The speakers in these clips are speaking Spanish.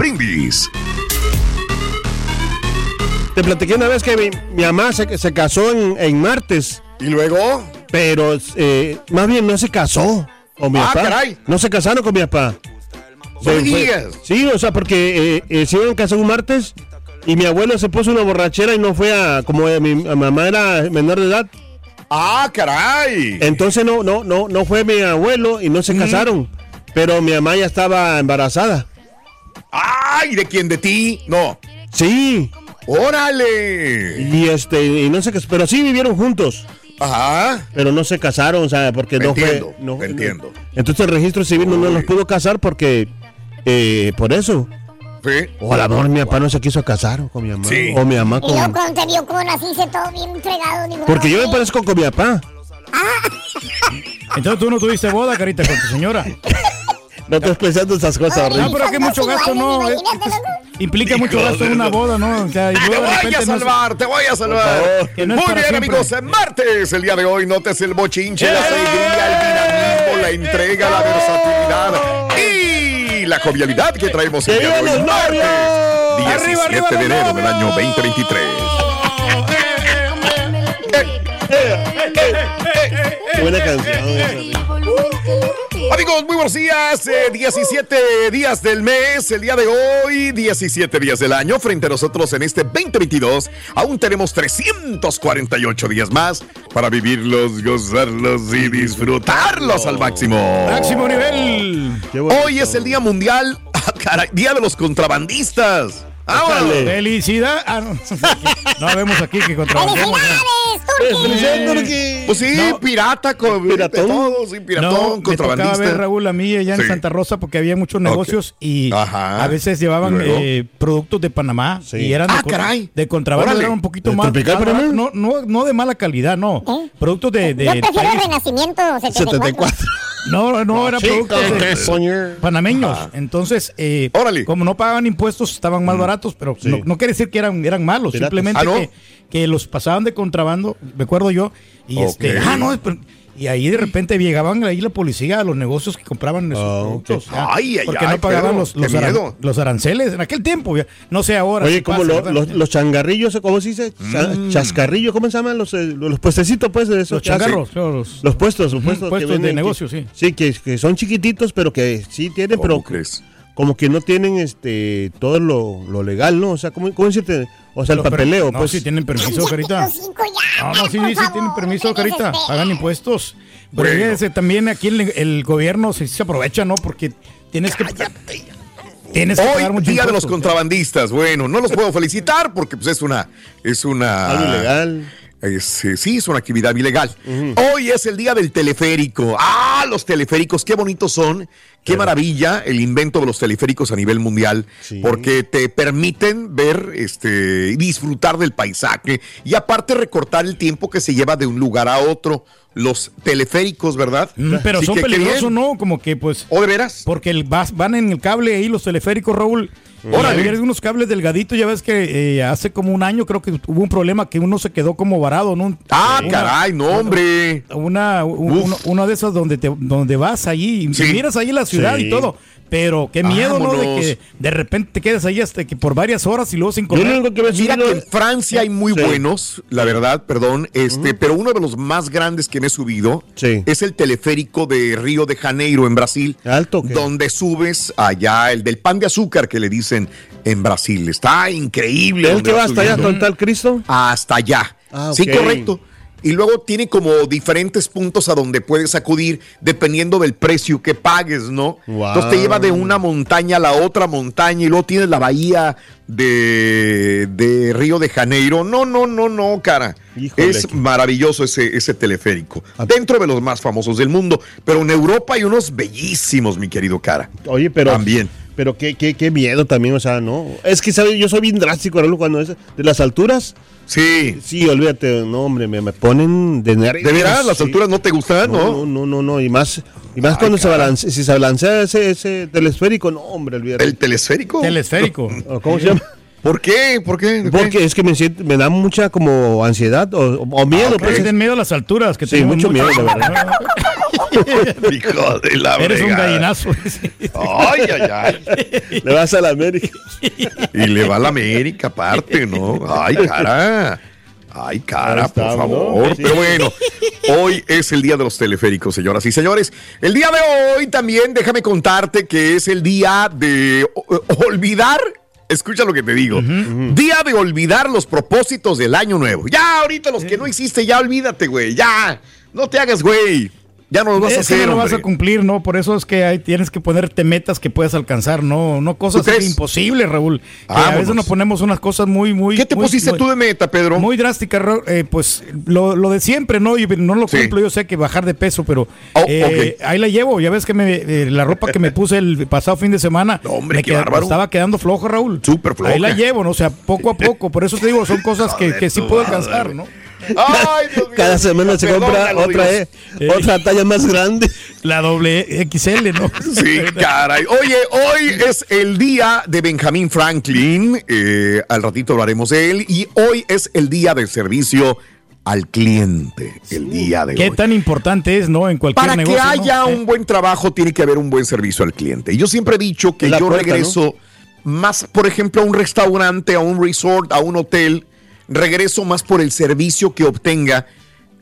Brindis. Te platiqué una vez que mi, mi mamá se, se casó en, en martes. ¿Y luego? Pero eh, más bien no se casó con mi Ah, papá. caray. No se casaron con mi papá. No Se fue-. Sí, o sea, porque eh, eh, se iban a casar un martes y mi abuelo se puso una borrachera y no fue a. Como eh, mi, mi mamá era menor de edad, ¡Ah, caray! entonces no, no, no, no fue mi abuelo y no se casaron. Pero mi mamá ya estaba embarazada. ¡Ay! ¿De quién? ¿De ti? No. Sí. ¡Órale! Y este, y no sé qué, pero sí vivieron juntos. Ajá. Pero no se casaron, o sea, porque no Entiendo, fue. No, entiendo. Entonces el registro civil no, no los pudo casar porque. eh, por eso. Sí. O a lo mejor mi papá no se quiso casar con mi mamá. Sí. O mi mamá Y luego con. cuando te vio con así, se todo bien fregado. digo, Porque yo me parezco con mi papá. Entonces tú no tuviste boda, carita, con tu señora. No estoy pensando esas cosas horribles. No, pero que mucho gasto, no, eh. loco. Implica mucho gasto en una boda, ¿no? O sea, y Te luego de voy a repente no es- salvar, te voy a salvar. Que no es Muy para bien, siempre. amigos, en martes, el día de hoy, notes el bochinche, la alegría, el dinamismo, la entrega, la versatilidad y la jovialidad que traemos el ¡Que día de vivan hoy, los martes, novios! 17 ¡Arriba, arriba de los enero del año novios! 2023. Qué buena canción. esa. Amigos, muy buenos días. eh, 17 días del mes, el día de hoy, 17 días del año. Frente a nosotros en este 2022, aún tenemos 348 días más para vivirlos, gozarlos y disfrutarlos al máximo. Máximo nivel. Hoy es el Día Mundial, ah, caray, Día de los Contrabandistas. ¡Vámonos! Felicidad. Ah, no. No vemos aquí que contrabandemos. ¡Felicidades, Turki! Turki. Pues sí, No. pirata, con Piratón. todo, sí, piratón, No, me tocaba ver contrabandista. Raúl a mí allá en Sí. Santa Rosa porque había muchos negocios y Ajá. a veces llevaban eh, productos de Panamá Sí. y eran de, Ah, con- caray. de contrabando, Órale. eran un poquito ¿De más, tropical no, no, no de mala calidad, no. ¿Eh? Productos de, de Yo prefiero país. el Renacimiento 74. 74. No, no, era productos de, panameños. Entonces, eh, Órale. como no pagaban impuestos, estaban más baratos, pero Sí. no, no quiere decir que eran, eran malos, Piratas. simplemente Ah, ¿no? que, que los pasaban de contrabando, me acuerdo yo, y este, ah, no, pero- y ahí de repente llegaban ahí la policía a los negocios que compraban esos Ah, productos. Ay, ay, porque ay, no pagaban los, qué los, aran- miedo. los aranceles en aquel tiempo, ya. no sé ahora. Oye, como los, los changarrillos, ¿cómo se dice? Mm. Chascarrillos, ¿cómo se llaman? Los, eh, los puestecitos, pues, de esos. Los changarros, los- Los puestos, los puestos, que puestos de venden, negocio, que- sí. Sí, que, que son chiquititos, pero que sí tienen, ¿Cómo pero crees? Como que no tienen este todo lo, lo legal, ¿no? O sea, ¿cómo, cómo decirte? O sea, el los per- papeleo, No, pues. si tienen permiso, carita. No, no, sí, sí, favor, tienen permiso, Carita. Pagan impuestos. Pero fíjese, también aquí el, el gobierno se, se aprovecha, ¿no? Porque tienes que. Tienes que pagar Hoy, mucho Día de los contrabandistas. Bueno, no los puedo felicitar porque pues, es una. Es una. Algo ilegal. Es, eh, sí, es una actividad ilegal. Hoy es el día del teleférico. Ah, los teleféricos, qué bonitos son. Qué maravilla el invento de los teleféricos a nivel mundial, Sí. porque te permiten ver, este, y disfrutar del paisaje y aparte recortar el tiempo que se lleva de un lugar a otro. Los teleféricos, ¿verdad? Mm, Pero Así son peligrosos. ¿no? Como que, pues. ¿O de veras? Porque el, vas- van en el cable ahí los teleféricos, Raúl. Órale. Hay unos cables delgaditos, ya ves que eh, hace como un año creo que hubo un problema que uno se quedó como varado, ¿no? Ah, Una- caray, no, hombre. Una, un- uno- una de esas donde te, donde vas allí y Sí. miras ahí la ciudad Sí. y todo. Pero qué miedo, ¿no? De que de repente te quedes ahí hasta que por varias horas y luego sin Yo lo comer. único que me Mira que en Francia hay muy Sí. buenos, la verdad, perdón, este, pero uno de los más grandes que me he subido Sí. es el teleférico de Río de Janeiro en Brasil, Alto, ¿qué? donde subes allá el del pan de azúcar que le dicen en Brasil. Está increíble. ¿El que va hasta allá con tal Cristo? Hasta allá. Ah, Sí, correcto. Y luego tiene como diferentes puntos a donde puedes acudir dependiendo del precio que pagues, ¿no? Wow. Entonces te lleva de una montaña a la otra montaña y luego tienes la bahía de, de Río de Janeiro. No, no, no, no, cara. Híjole. Es maravilloso ese, ese teleférico. Ah. Dentro de los más famosos del mundo. Pero en Europa hay unos bellísimos, mi querido cara. Oye, pero. También. Pero qué, qué, qué miedo también, o sea, ¿no? Es que, ¿sabes? Yo soy bien drástico, Raúl, cuando es de las alturas. Sí. Sí, olvídate, no, hombre, me, me ponen de nervios. ¿De veras? ¿Las sí. alturas no te gustan, No, no? no, no, no, no, y más, y más Ay, cuando se balancea, si se balancea ese, ese telesférico, no, hombre, olvídate. ¿El telesférico? Telesférico. ¿O ¿Cómo se llama? ¿Por qué? ¿Por qué? Porque es que me, siento- me da mucha como ansiedad o, o miedo, Ah, ok. Pues miedo a las alturas. Que Sí, tenemos mucho miedo, la verdad. Hijo de la Eres un gallinazo. Ay, ay, ay. Le vas a la América. Y le va a la América aparte, ¿no? Ay, cara. Ay, cara, por ¿no? favor. Sí. Pero bueno, hoy es el día de los teleféricos, señoras y señores. El día de hoy también, déjame contarte que es el día de olvidar. Escucha lo que te digo. Día de olvidar los propósitos del año nuevo. Ya, ahorita los que no hiciste, ya olvídate, güey. Ya. No te hagas, güey. Ya no los vas a Es que hacer. no lo vas a cumplir, ¿no? Por eso es que hay, tienes que ponerte metas que puedas alcanzar, ¿no? No cosas imposibles, Raúl. Que a Vámonos. veces nos ponemos unas cosas muy, muy. ¿Qué te muy- pusiste muy- tú de meta, Pedro? Muy drástica, eh, pues lo, lo de siempre, ¿no? Y no lo Sí. cumplo, yo sé que bajar de peso, pero Oh, eh, ahí la llevo. Ya ves que me, eh, la ropa que me puse el pasado fin de semana No, hombre, me qué queda- bárbaro. estaba quedando flojo, Raúl. Súper floja. Ahí la llevo, ¿no? O sea, poco a poco. Por eso te digo, son cosas que, que sí puedo alcanzar, ¿no? Ay, Dios mío. Cada semana se compra otra, eh, otra talla más grande. La doble XL, ¿no? Sí, caray. Oye, hoy es el día de Benjamin Franklin. eh, al ratito hablaremos de él. Y hoy es el día del servicio al cliente. El día de Qué hoy. tan importante es, ¿no? En cualquier Para negocio. que ¿no? haya un buen trabajo, tiene que haber un buen servicio al cliente. Y yo siempre he dicho que yo puerta, regreso más, por ejemplo, a un restaurante, a un resort, a un hotel. Regreso más por el servicio que obtenga,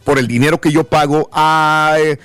por el dinero que yo pago, a, eh,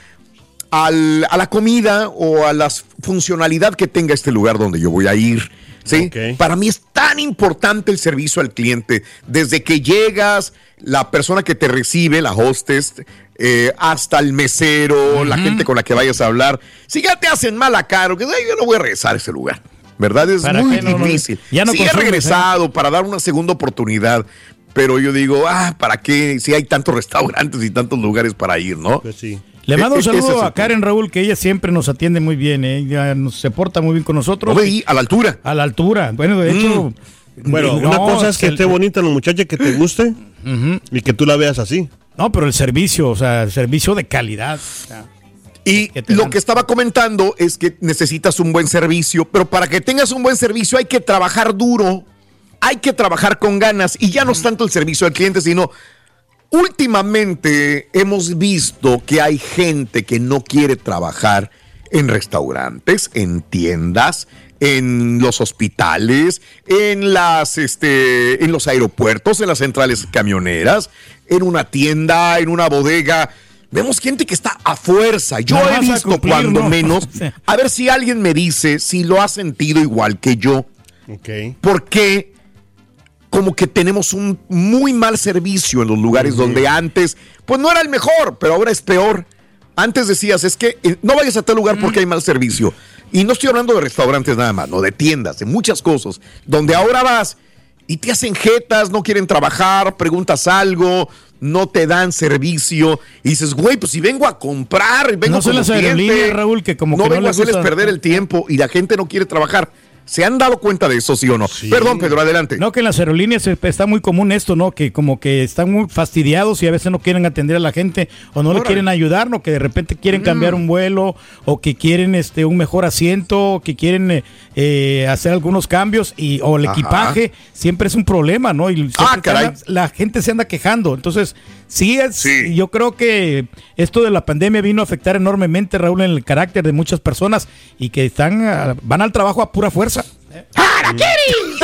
al- a la comida o a la funcionalidad que tenga este lugar donde yo voy a ir. ¿sí? Para mí es tan importante el servicio al cliente. Desde que llegas, la persona que te recibe, la hostess, eh, hasta el mesero, la gente con la que vayas a hablar. Si ya te hacen mala cara, que "Ay, yo no voy a regresar a ese lugar. ¿Verdad? Es ¿Para muy qué? No, no, difícil. ya no sí, he ¿eh? regresado para dar una segunda oportunidad. Pero yo digo, ah, ¿para qué? Si hay tantos restaurantes y tantos lugares para ir, ¿no? Pues sí. Le mando E- un e- es saludo a Karen Raúl, que ella siempre nos atiende muy bien, ¿eh? Ella nos, se porta muy bien con nosotros. No veí a la altura. A la altura. Bueno, de hecho. Bueno, no, una cosa es que el- esté bonita la muchacha, que te guste y que tú la veas así. No, pero el servicio, o sea, el servicio de calidad. o sea, Y que lo dan. que estaba comentando es que necesitas un buen servicio, pero para que tengas un buen servicio hay que trabajar duro, hay que trabajar con ganas y ya no es tanto el servicio al cliente, sino últimamente hemos visto que hay gente que no quiere trabajar en restaurantes, en tiendas, en los hospitales, en las este en los aeropuertos, en las centrales camioneras, en una tienda, en una bodega. Vemos gente que está a fuerza. Yo No he visto cumplir, cuando ¿no? menos. A ver si alguien me dice si lo ha sentido igual que yo. Ok. Porque como que tenemos un muy mal servicio en los lugares donde antes, pues no era el mejor, pero ahora es peor. Antes decías, es que eh, no vayas a tal lugar porque hay mal servicio. Y no estoy hablando de restaurantes nada más, no, de tiendas, de muchas cosas, donde ahora vas y te hacen jetas, no quieren trabajar, preguntas algo, no te dan servicio y dices, güey, pues si vengo a comprar, vengo No son como las Raúl, que como no que no vengo a les hacerles gusta- perder el tiempo y la gente no quiere trabajar. ¿Se han dado cuenta de eso, sí o no? Perdón, Pedro, adelante. No, que en las aerolíneas está muy común esto, ¿no? Que como que están muy fastidiados y a veces no quieren atender a la gente o no le Órale. quieren ayudar, ¿no? Que de repente quieren cambiar un vuelo o que quieren este un mejor asiento o que quieren eh, eh, hacer algunos cambios y o el Ajá. equipaje siempre es un problema, ¿no? Y Ah, caray. anda- la gente se anda quejando. Entonces, sí es, Sí. yo creo que esto de la pandemia vino a afectar enormemente, Raúl, en el carácter de muchas personas y que están ah, van al trabajo a pura fuerza.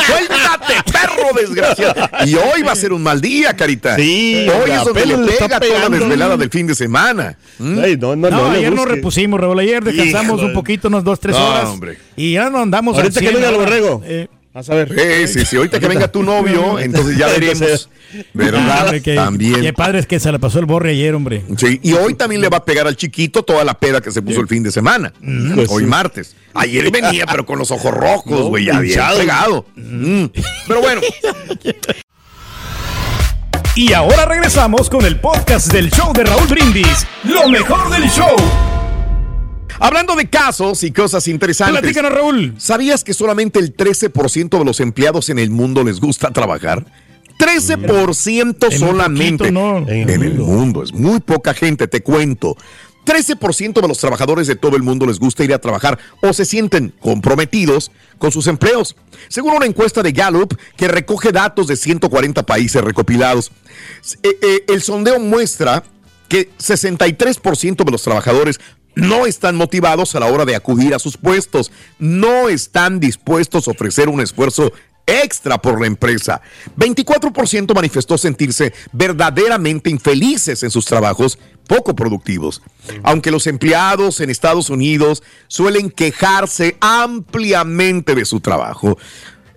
¡Suéltate, perro desgraciado! Y hoy va a ser un mal día, Carita. Sí, Hoy es donde le pega toda la desvelada del fin de semana. ¿Mm? Ay, no, no, No, no, ayer nos repusimos, Raúl. Ayer descansamos Híjole. un poquito, unas dos, tres No, horas. hombre. Y ya no andamos al Ahorita que 100 venga el borrego. Eh, A saber. Sí, sí, sí. Ahorita que venga tu novio, entonces ya veremos. ¿Verdad? Que- También. Qué padre es que se le pasó el borre ayer, hombre. Sí, y hoy también le va a pegar al chiquito toda la peda que se puso el fin de semana. Pues hoy sí. martes. Ayer venía, pero con los ojos rojos, güey, ya bien pegado. Mm. Pero bueno, Y ahora regresamos con el podcast del show de Raúl Brindis. Lo mejor del show. Hablando de casos y cosas interesantes. Platícanos, Raúl. ¿Sabías que solamente el 13% de los empleados en el mundo les gusta trabajar? 13% Es muy solamente poquito, ¿no? en el mundo. Es muy poca gente, te cuento. 13% de los trabajadores de todo el mundo les gusta ir a trabajar o se sienten comprometidos con sus empleos. Según una encuesta de Gallup que recoge datos de 140 países recopilados, eh, eh, el sondeo muestra que 63% de los trabajadores no están motivados a la hora de acudir a sus puestos, no están dispuestos a ofrecer un esfuerzo extra por la empresa. 24% manifestó sentirse verdaderamente infelices en sus trabajos poco productivos. Aunque los empleados en Estados Unidos suelen quejarse ampliamente de su trabajo,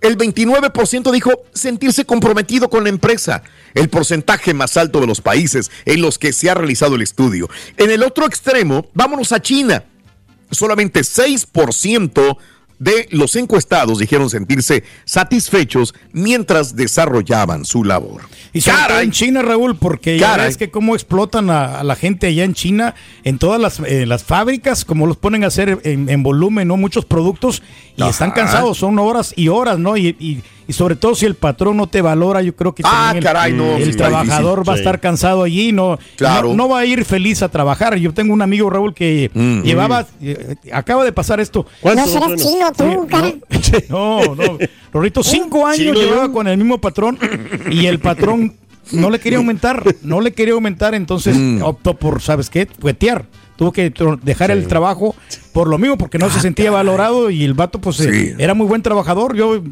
el 29% dijo sentirse comprometido con la empresa, el porcentaje más alto de los países en los que se ha realizado el estudio. En el otro extremo, vámonos a China. Solamente 6% de los encuestados dijeron sentirse satisfechos mientras desarrollaban su labor. Y sobre en China, Raúl, porque ya ves que cómo explotan a, a la gente allá en China, en todas las, eh, las fábricas, como los ponen a hacer en, en volumen, ¿no? Muchos productos, y Ajá. están cansados, son horas y horas, ¿no? Y, y- y sobre todo si el patrón no te valora, yo creo que Ah, el, caray, no, el sí, está trabajador difícil. va a Sí. estar cansado allí, no, Claro. no, no va a ir feliz a trabajar. Yo tengo un amigo, Raúl, que Mm. llevaba, eh, acaba de pasar esto. No serás chino tú, cara. No, no. Rorrito, cinco años Chino. llevaba con el mismo patrón y el patrón no le quería aumentar, no le quería aumentar, entonces Mm. optó por, ¿sabes qué? Cuetear. Tuvo que dejar el trabajo por lo mismo, porque no se sentía valorado y el vato, pues, eh, Ah, Sí. Mm. era muy buen trabajador. Yo,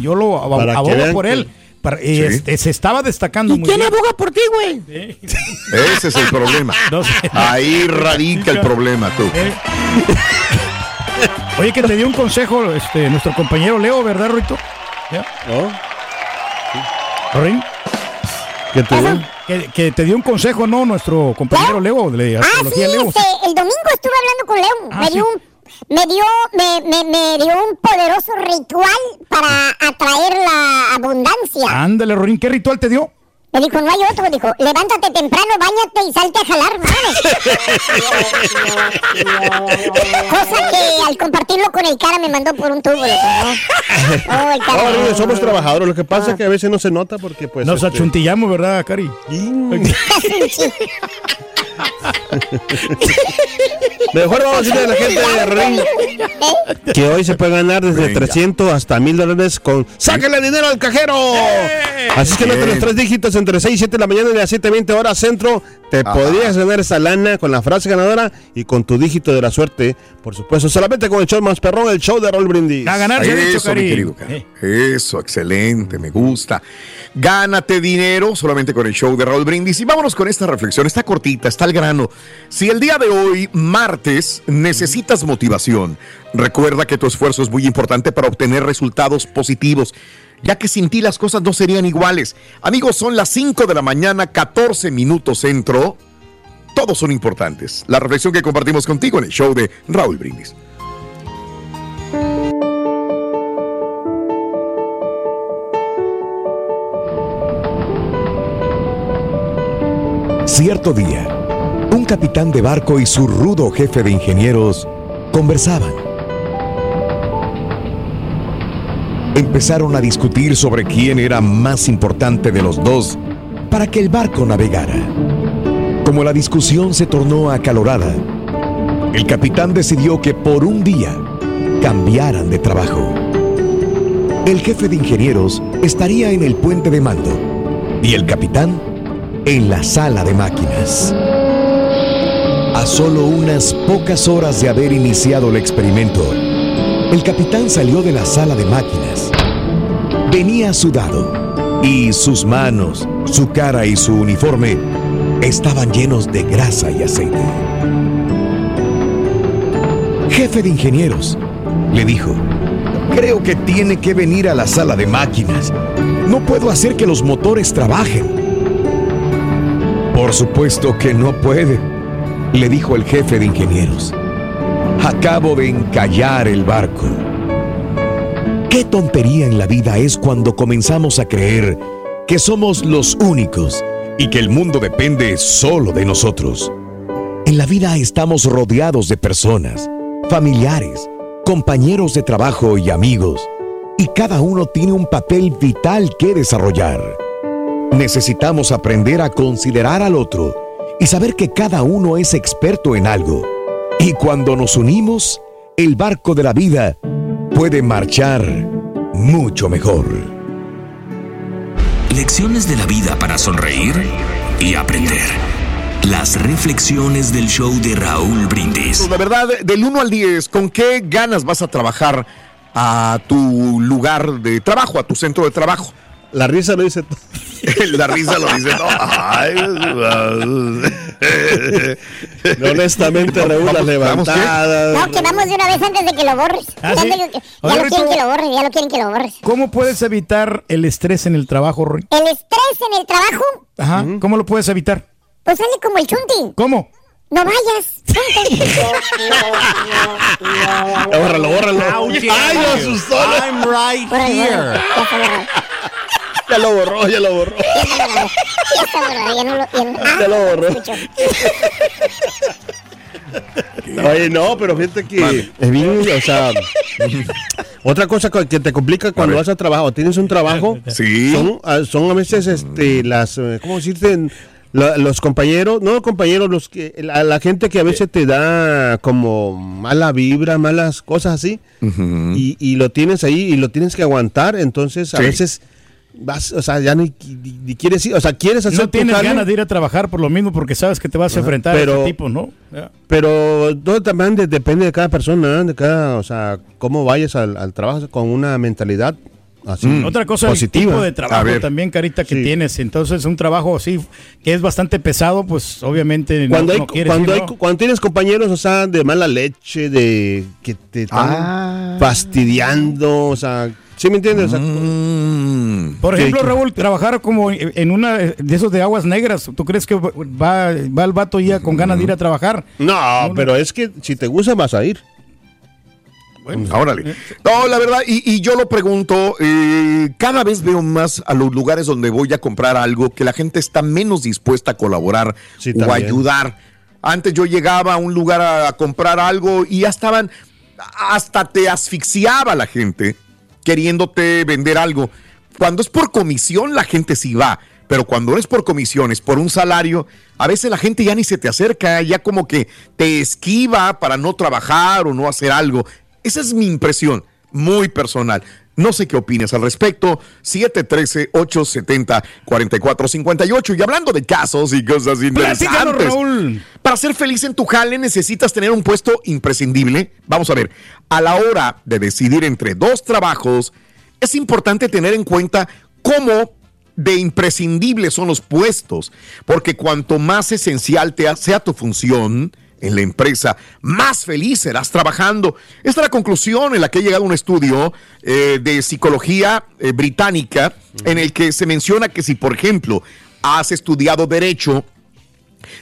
yo lo abogo por que- él. Para- eh, Sí. este, se estaba destacando muy bien. aboga por ti, güey? Ese es el problema. No sé. Ahí radica el problema, tú. Eh. Oye, que te dio un consejo este, nuestro compañero Leo, ¿verdad, Rito? ¿Ya? ¿No? ¿Rorín? Que, que te dio un consejo, ¿no? Nuestro compañero Leo, de Ah, sí, Leo. este, el domingo estuve hablando con Leo. Ah, me dio un, me dio, me, me, me dio un poderoso ritual para atraer la abundancia. Ándale, Rorín, ¿qué ritual te dio? Me dijo, no hay otro, dijo, levántate temprano, bañate y salte a jalar, ¿sabes? Cosa que al compartirlo con el cara me mandó por un tubo. Oh, el cara. No, no, somos trabajadores. Lo que pasa es que a veces no se nota porque, pues. Nos este, achuntillamos, ¿verdad, Cari? Mejor vamos a decirle a la gente de Ring que hoy se puede ganar desde Venga. 300 hasta 1000 dólares con ¡Sáquenle dinero al cajero! Así es que no Bien. los tres dígitos entre 6 y 7 de la mañana y las 7 20 horas centro. Te Ajá. podrías ganar esa lana con la frase ganadora y con tu dígito de la suerte. Por supuesto, solamente con el show más perrón, el show de Raúl Brindis. A ganar, Eso, mi querido. Eh. Eso, excelente, me gusta. Gánate dinero solamente con el show de Raúl Brindis. Y vámonos con esta reflexión. Está cortita, está grano. Si el día de hoy, martes, necesitas motivación, recuerda que tu esfuerzo es muy importante para obtener resultados positivos. Ya que sin ti las cosas no serían iguales. Amigos, son las 5 de la mañana, 14 minutos centro. Todos son importantes. La reflexión que compartimos contigo en el show de Raúl Brindis. Cierto día, un capitán de barco y su rudo jefe de ingenieros conversaban. Empezaron a discutir sobre quién era más importante de los dos para que el barco navegara. Como la discusión se tornó acalorada, el capitán decidió que por un día cambiaran de trabajo. El jefe de ingenieros estaría en el puente de mando y el capitán en la sala de máquinas. A solo unas pocas horas de haber iniciado el experimento, el capitán salió de la sala de máquinas. Venía sudado y sus manos, su cara y su uniforme estaban llenos de grasa y aceite. Jefe de ingenieros, le dijo, Creo que tiene que venir a la sala de máquinas. No puedo hacer que los motores trabajen. Por supuesto que no puede, le dijo el jefe de ingenieros. Acabo de encallar el barco. Qué tontería en la vida es cuando comenzamos a creer que somos los únicos y que el mundo depende solo de nosotros. En la vida estamos rodeados de personas, familiares, compañeros de trabajo y amigos, y cada uno tiene un papel vital que desarrollar. Necesitamos aprender a considerar al otro y saber que cada uno es experto en algo. Y cuando nos unimos, el barco de la vida puede marchar mucho mejor. Lecciones de la vida para sonreír y aprender. Las reflexiones del show de Raúl Brindis. La verdad, del 1 al 10, ¿con qué ganas vas a trabajar a tu lugar de trabajo, a tu centro de trabajo? La risa lo dice todo. La risa lo dice todo. Ay, No, honestamente, Raúl, las Vamos, vamos, levantadas. No, que vamos de una vez antes de que lo borres. ¿Ah, ya sí? Oye, lo quieren que lo borres, ya lo quieren que lo borres. ¿Cómo puedes evitar el estrés en el trabajo, Roy? El estrés en el trabajo, Ajá. ¿Cómo lo puedes evitar? pues sale como el chunti. ¿Cómo? No vayas. Ya, Bórralo, bórralo. Ay, lo asustó. I'm right here. Ya lo borró, ya lo borró. Ya está borrado. Ya no lo. Ah, Ya lo borró. Oye, no, pero fíjate que es bien, o sea, otra cosa que te complica cuando ver. vas a trabajo, tienes un trabajo, Sí. son, ah, son a veces, este, las, eh, ¿cómo decirte? La- los compañeros, no compañeros, los que, la, la gente que a veces te da como mala vibra, malas cosas así, y, y lo tienes ahí y lo tienes que aguantar, entonces a Sí. veces vas, o sea, ya ni, ni- ni quieres ir, o sea, quieres hacer No tienes ganas de ir a trabajar por lo mismo porque sabes que te vas a enfrentar a ese tipo, ¿no? Ya. Pero todo también de- depende de cada persona, ¿eh? de cada, o sea, cómo vayas al, al trabajo con una mentalidad así Mm. Otra cosa, positiva. el tipo de trabajo también, Carita, que Sí. tienes. Entonces, un trabajo así que es bastante pesado, pues obviamente cuando no, hay, no quieres cuando, hay- ¿no? cuando tienes compañeros, o sea, de mala leche, de que te están Ah. fastidiando, o sea, ¿sí me entiendes? Mm. Por ejemplo, Raúl, trabajar como en una de esos de aguas negras, ¿tú crees que va, va el vato ya con ganas de ir a trabajar? no, pero es que si te gusta vas a ir. Órale. No, la verdad, y, y yo lo pregunto, eh, cada vez veo más a los lugares donde voy a comprar algo que la gente está menos dispuesta a colaborar Sí, o a también. ayudar. Antes yo llegaba a un lugar a, a comprar algo y ya estaban, hasta te asfixiaba la gente queriéndote vender algo. Cuando es por comisión, la gente sí va. Pero cuando es por comisiones, por un salario, a veces la gente ya ni se te acerca, ya como que te esquiva para no trabajar o no hacer algo. Esa es mi impresión, muy personal. No sé qué opinas al respecto. 713-870-4458. Y hablando de casos y cosas interesantes. Raúl. Para ser feliz en tu jale necesitas tener un puesto imprescindible. Vamos a ver, a la hora de decidir entre dos trabajos, es importante tener en cuenta cómo de imprescindibles son los puestos, porque cuanto más esencial te sea tu función en la empresa, más feliz serás trabajando. Esta es la conclusión en la que ha llegado un estudio eh, de psicología eh, británica en el que se menciona que si, por ejemplo, has estudiado derecho,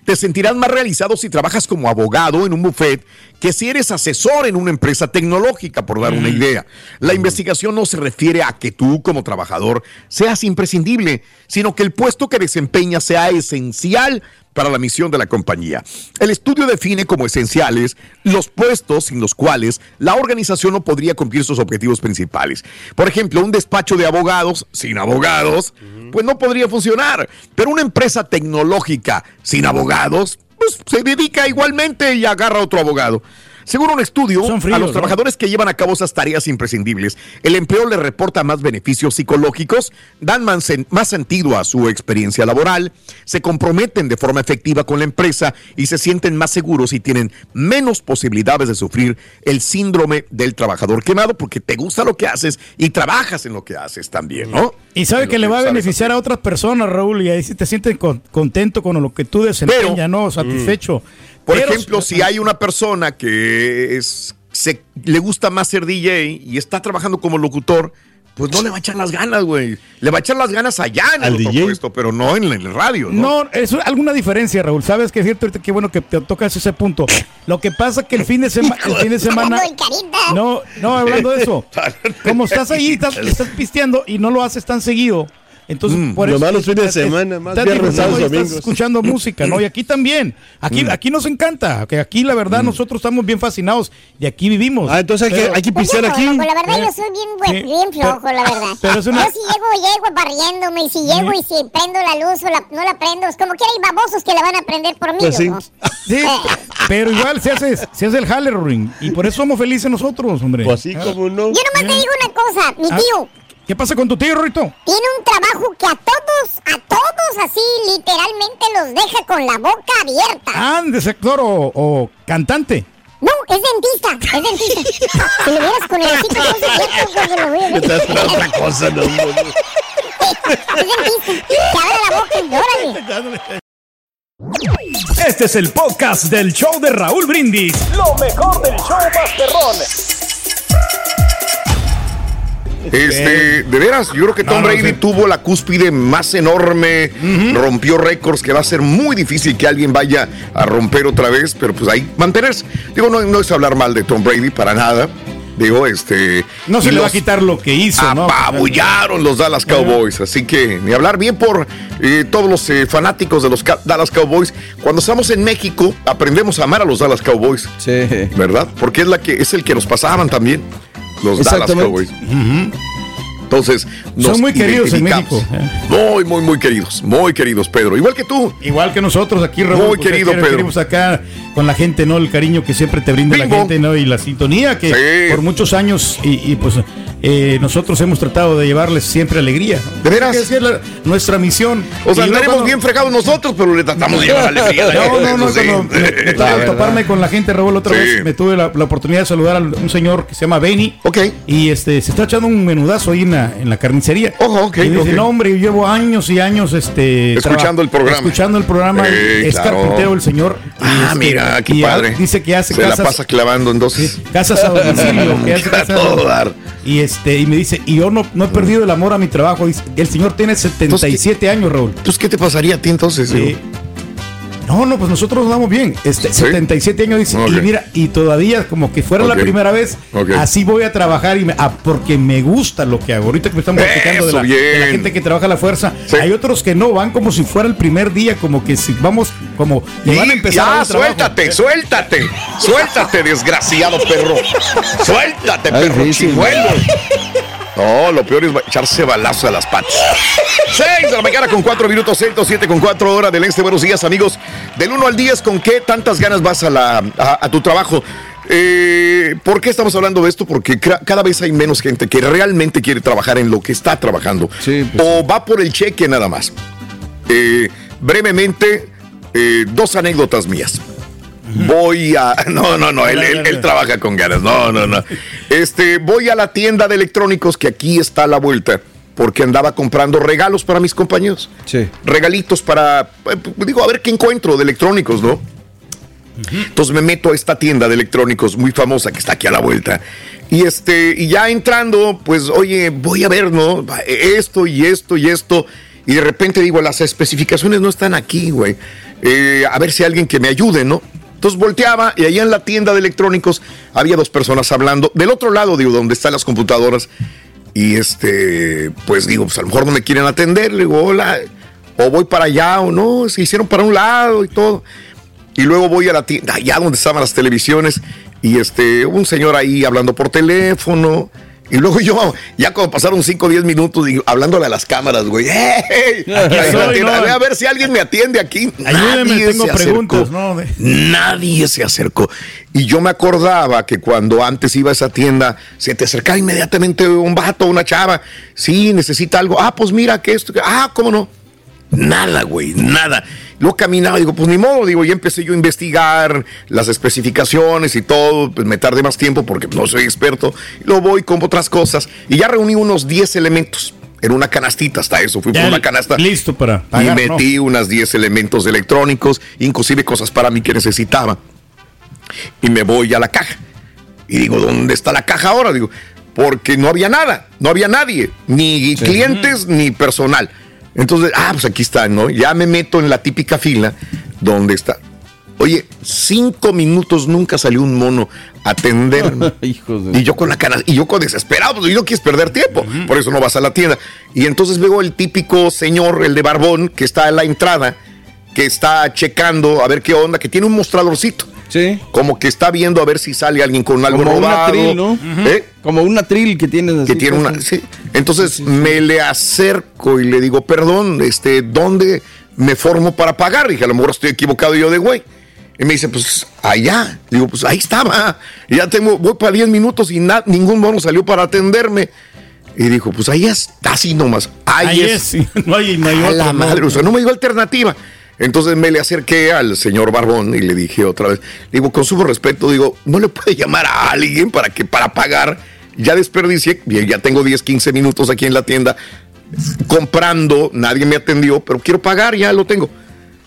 te sentirás más realizado si trabajas como abogado en un buffet que si eres asesor en una empresa tecnológica, por dar una idea. La investigación no se refiere a que tú como trabajador seas imprescindible, sino que el puesto que desempeñas sea esencial para la misión de la compañía. El estudio define como esenciales los puestos sin los cuales la organización no podría cumplir sus objetivos principales. Por ejemplo, un despacho de abogados sin abogados, pues no podría funcionar. Pero una empresa tecnológica sin abogados, pues se dedica igualmente y agarra otro abogado. Según un estudio, fríos, a los ¿no? trabajadores que llevan a cabo esas tareas imprescindibles, el empleo les reporta más beneficios psicológicos, dan más, más sentido a su experiencia laboral, se comprometen de forma efectiva con la empresa y se sienten más seguros y tienen menos posibilidades de sufrir el síndrome del trabajador quemado porque te gusta lo que haces y trabajas en lo que haces también, ¿no? Y sabe que le va a beneficiar a otras personas, Raúl, y ahí sí te sientes con- contento con lo que tú desempeñas, Pero- ¿no? Satisfecho. Por Pero- ejemplo, si hay una persona que es se, le gusta más ser DJ y está trabajando como locutor, pues no le va a echar las ganas, güey. Le va a echar las ganas allá en el Al DJ. puesto, pero no en el radio, ¿no? No, es alguna diferencia, Raúl. Sabes que es cierto, ahorita qué bueno que te tocas ese punto. Lo que pasa que el fin de semana, el fin de semana, no, no, hablando de eso, como estás ahí, estás, estás pisteando y no lo haces tan seguido. Entonces, Mm. por Nomás eso los fines de semana, más estás viernes, sábados, domingos. escuchando música, ¿no? Y aquí también. Aquí, aquí nos encanta, que aquí la verdad nosotros estamos bien fascinados y aquí vivimos. Ah, entonces hay que, Pero- hay que Pues pistear yo, aquí. loco, la verdad Eh, yo soy bien, sí, bien flojo, pero- la verdad. pero es una- Yo si llego, llego barriéndome, y si llego y si prendo la luz o la- no la prendo, es como que hay babosos que la van a prender por mí, Pues sí. loco. Sí, pero igual se hace, se hace el Halloween y por eso somos felices nosotros, hombre. Pues así como no. Yo nomás te digo una cosa, mi Ah, tío ¿Qué pasa con tu tío, Rito? tiene un trabajo que a todos, a todos así literalmente los deja con la boca abierta. Ah, de sector o, o cantante. No, es dentista, es dentista. si lo vieras con el hocico todo porque lo para otra cosa, no, no. Es dentista. Te abre la boca y órale. Este es el podcast del show de Raúl Brindis. Lo mejor del show Masterrón. Este, de veras, yo creo que Tom No, no, Brady sí. tuvo la cúspide más enorme, rompió récords que va a ser muy difícil que alguien vaya a romper otra vez, pero pues ahí mantenerse. Digo, no, no es hablar mal de Tom Brady para nada. Digo, este. No se le va a quitar lo que hizo, ¿no? Apabullaron los Dallas Cowboys, así que ni hablar bien por eh, todos los eh, fanáticos de los Ca- Dallas Cowboys. Cuando estamos en México, aprendemos a amar a los Dallas Cowboys, Sí. ¿verdad? Porque es la que es el que nos pasaban también los Dallas. Cowboys. Entonces, Son muy queridos en. México, Muy, muy, muy queridos. Muy queridos, Pedro. Igual que tú. Igual que nosotros aquí, Raúl. Muy pues, querido, aquí Pedro. Queremos acá con la gente, ¿no? El cariño que siempre te brinda Bingo. la gente, ¿no? Y la sintonía que Sí. por muchos años y, y, pues eh, nosotros hemos tratado de llevarles siempre alegría. ¿De veras? Es la- nuestra misión. O sea, Y andaremos cuando- bien fregados nosotros, pero le tratamos de llevar alegría. No, no, no, Eso sí. cuando me, verdad. toparme con la gente, Raúl, otra Sí. vez me tuve la, la oportunidad de saludar a un señor que se llama Benny. Ok. Y este se está echando un menudazo ahí en la, en la carnicería. Ojo, ok, y dice, ok. no, hombre, yo llevo años y años este Escuchando el programa. Escuchando el programa. Sí, es claro. carpintero el señor. Y, Ah, este, mira, qué y padre. Dice que hace Se la casas, pasa clavando entonces. casas a domicilio. que hace casas- todo dar. Y este y me dice, y yo no, no he perdido el amor a mi trabajo. Dice, el señor tiene 77 años, Raúl. Entonces, ¿qué te pasaría a ti entonces? Sí. No, no, pues nosotros nos damos bien. Este, 77 años dice, y mira, y todavía como que fuera la primera vez, así voy a trabajar y me- ah, porque me gusta lo que hago. Ahorita que me estamos platicando de la, de la bien. gente que trabaja a la fuerza, Sí. hay otros que no, van como si fuera el primer día, como que si vamos, como que van a Y- empezar ya, un trabajo. suéltate, suéltate, suéltate, desgraciado perro. Suéltate, Ay, perro chimuelo. No, lo peor es echarse balazo a las patas. 6 de la mañana con 4 minutos, 107 con 4 horas del este. Buenos días, amigos. Del 1 al 10, ¿con qué tantas ganas vas a, la, a, a tu trabajo? Eh, ¿Por qué estamos hablando de esto? Porque cada vez hay menos gente que realmente quiere trabajar en lo que está trabajando. Sí, pues o va por el cheque nada más. Eh, brevemente, eh, dos anécdotas mías. Voy a. No, no, no, él, él- él trabaja con ganas. No, no, no. Este, voy a la tienda de electrónicos que aquí está a la vuelta. Porque andaba comprando regalos para mis compañeros. Sí. Regalitos para. eh, Digo, a ver qué encuentro de electrónicos, ¿no? Entonces me meto a esta tienda de electrónicos muy famosa que está aquí a la vuelta. Y este, y ya entrando, pues, oye, voy a ver, ¿no? Esto y esto y esto. Y de repente digo, las especificaciones no están aquí, güey. Eh, a ver si hay alguien que me ayude, ¿no? Entonces volteaba y allá en la tienda de electrónicos había dos personas hablando. Del otro lado, digo, donde están las computadoras. Y este, pues digo, pues a lo mejor no me quieren atender. Digo, hola. O voy para allá o no. Se hicieron para un lado y todo. Y luego voy a la tienda, allá donde estaban las televisiones, y este, un señor ahí hablando por teléfono. Y luego yo, ya cuando pasaron 5 o 10 minutos, digo, hablándole a las cámaras, güey. ¡Ey! Aquí. A ver si alguien me atiende aquí. Ayúdeme, Nadie tengo se acercó. preguntas, ¿no? De- Nadie se acercó. Y yo me acordaba que cuando antes iba a esa tienda, se te acercaba inmediatamente un vato, una chava. Sí, necesita algo. Ah, pues mira que esto. Ah, ¿cómo no? Nada, güey, nada. Luego caminaba, digo, pues ni modo, digo, ya empecé yo a investigar las especificaciones y todo, pues me tardé más tiempo porque no soy experto. Y luego voy, compro otras cosas y ya reuní unos 10 elementos en una canastita, hasta eso, fui por Ya una canasta. listo para Y pagar, ¿no? metí unas 10 elementos electrónicos, inclusive cosas para mí que necesitaba. Y me voy a la caja. Y digo, ¿dónde está la caja ahora? Digo, porque no había nada, no había nadie, ni clientes ni personal. Entonces, ah, pues aquí está, ¿no? Ya me meto en la típica fila donde está. Oye, cinco minutos nunca salió un mono a atenderme. Hijos de- Y yo con la cara, y yo con desesperado, pues, y no quieres perder tiempo, por eso no vas a la tienda. Y entonces veo el típico señor, el de barbón, que está en la entrada, que está checando a ver qué onda, que tiene un mostradorcito. Sí. Como que está viendo a ver si sale alguien con algo Como un robado. atril, ¿no? ¿Eh? Como un atril que tienes así. que tiene una sí. entonces me le acerco y le digo perdón este dónde me formo para pagar dije a lo mejor estoy equivocado yo de güey y me dice pues allá digo pues ahí estaba Y ya tengo voy para 10 minutos y na- ningún mono salió para atenderme y dijo pues ahí está así nomás ahí, Ahí es, es, sí. no hay, no hay a otro, la no. madre, o sea, no me dio alternativa. Entonces me le acerqué al señor Barbón y le dije otra vez, digo, con sumo respeto, digo, ¿no le puede llamar a alguien para que para pagar? Ya desperdicié, ya tengo 10, 15 minutos aquí en la tienda comprando, nadie me atendió, pero quiero pagar, ya lo tengo.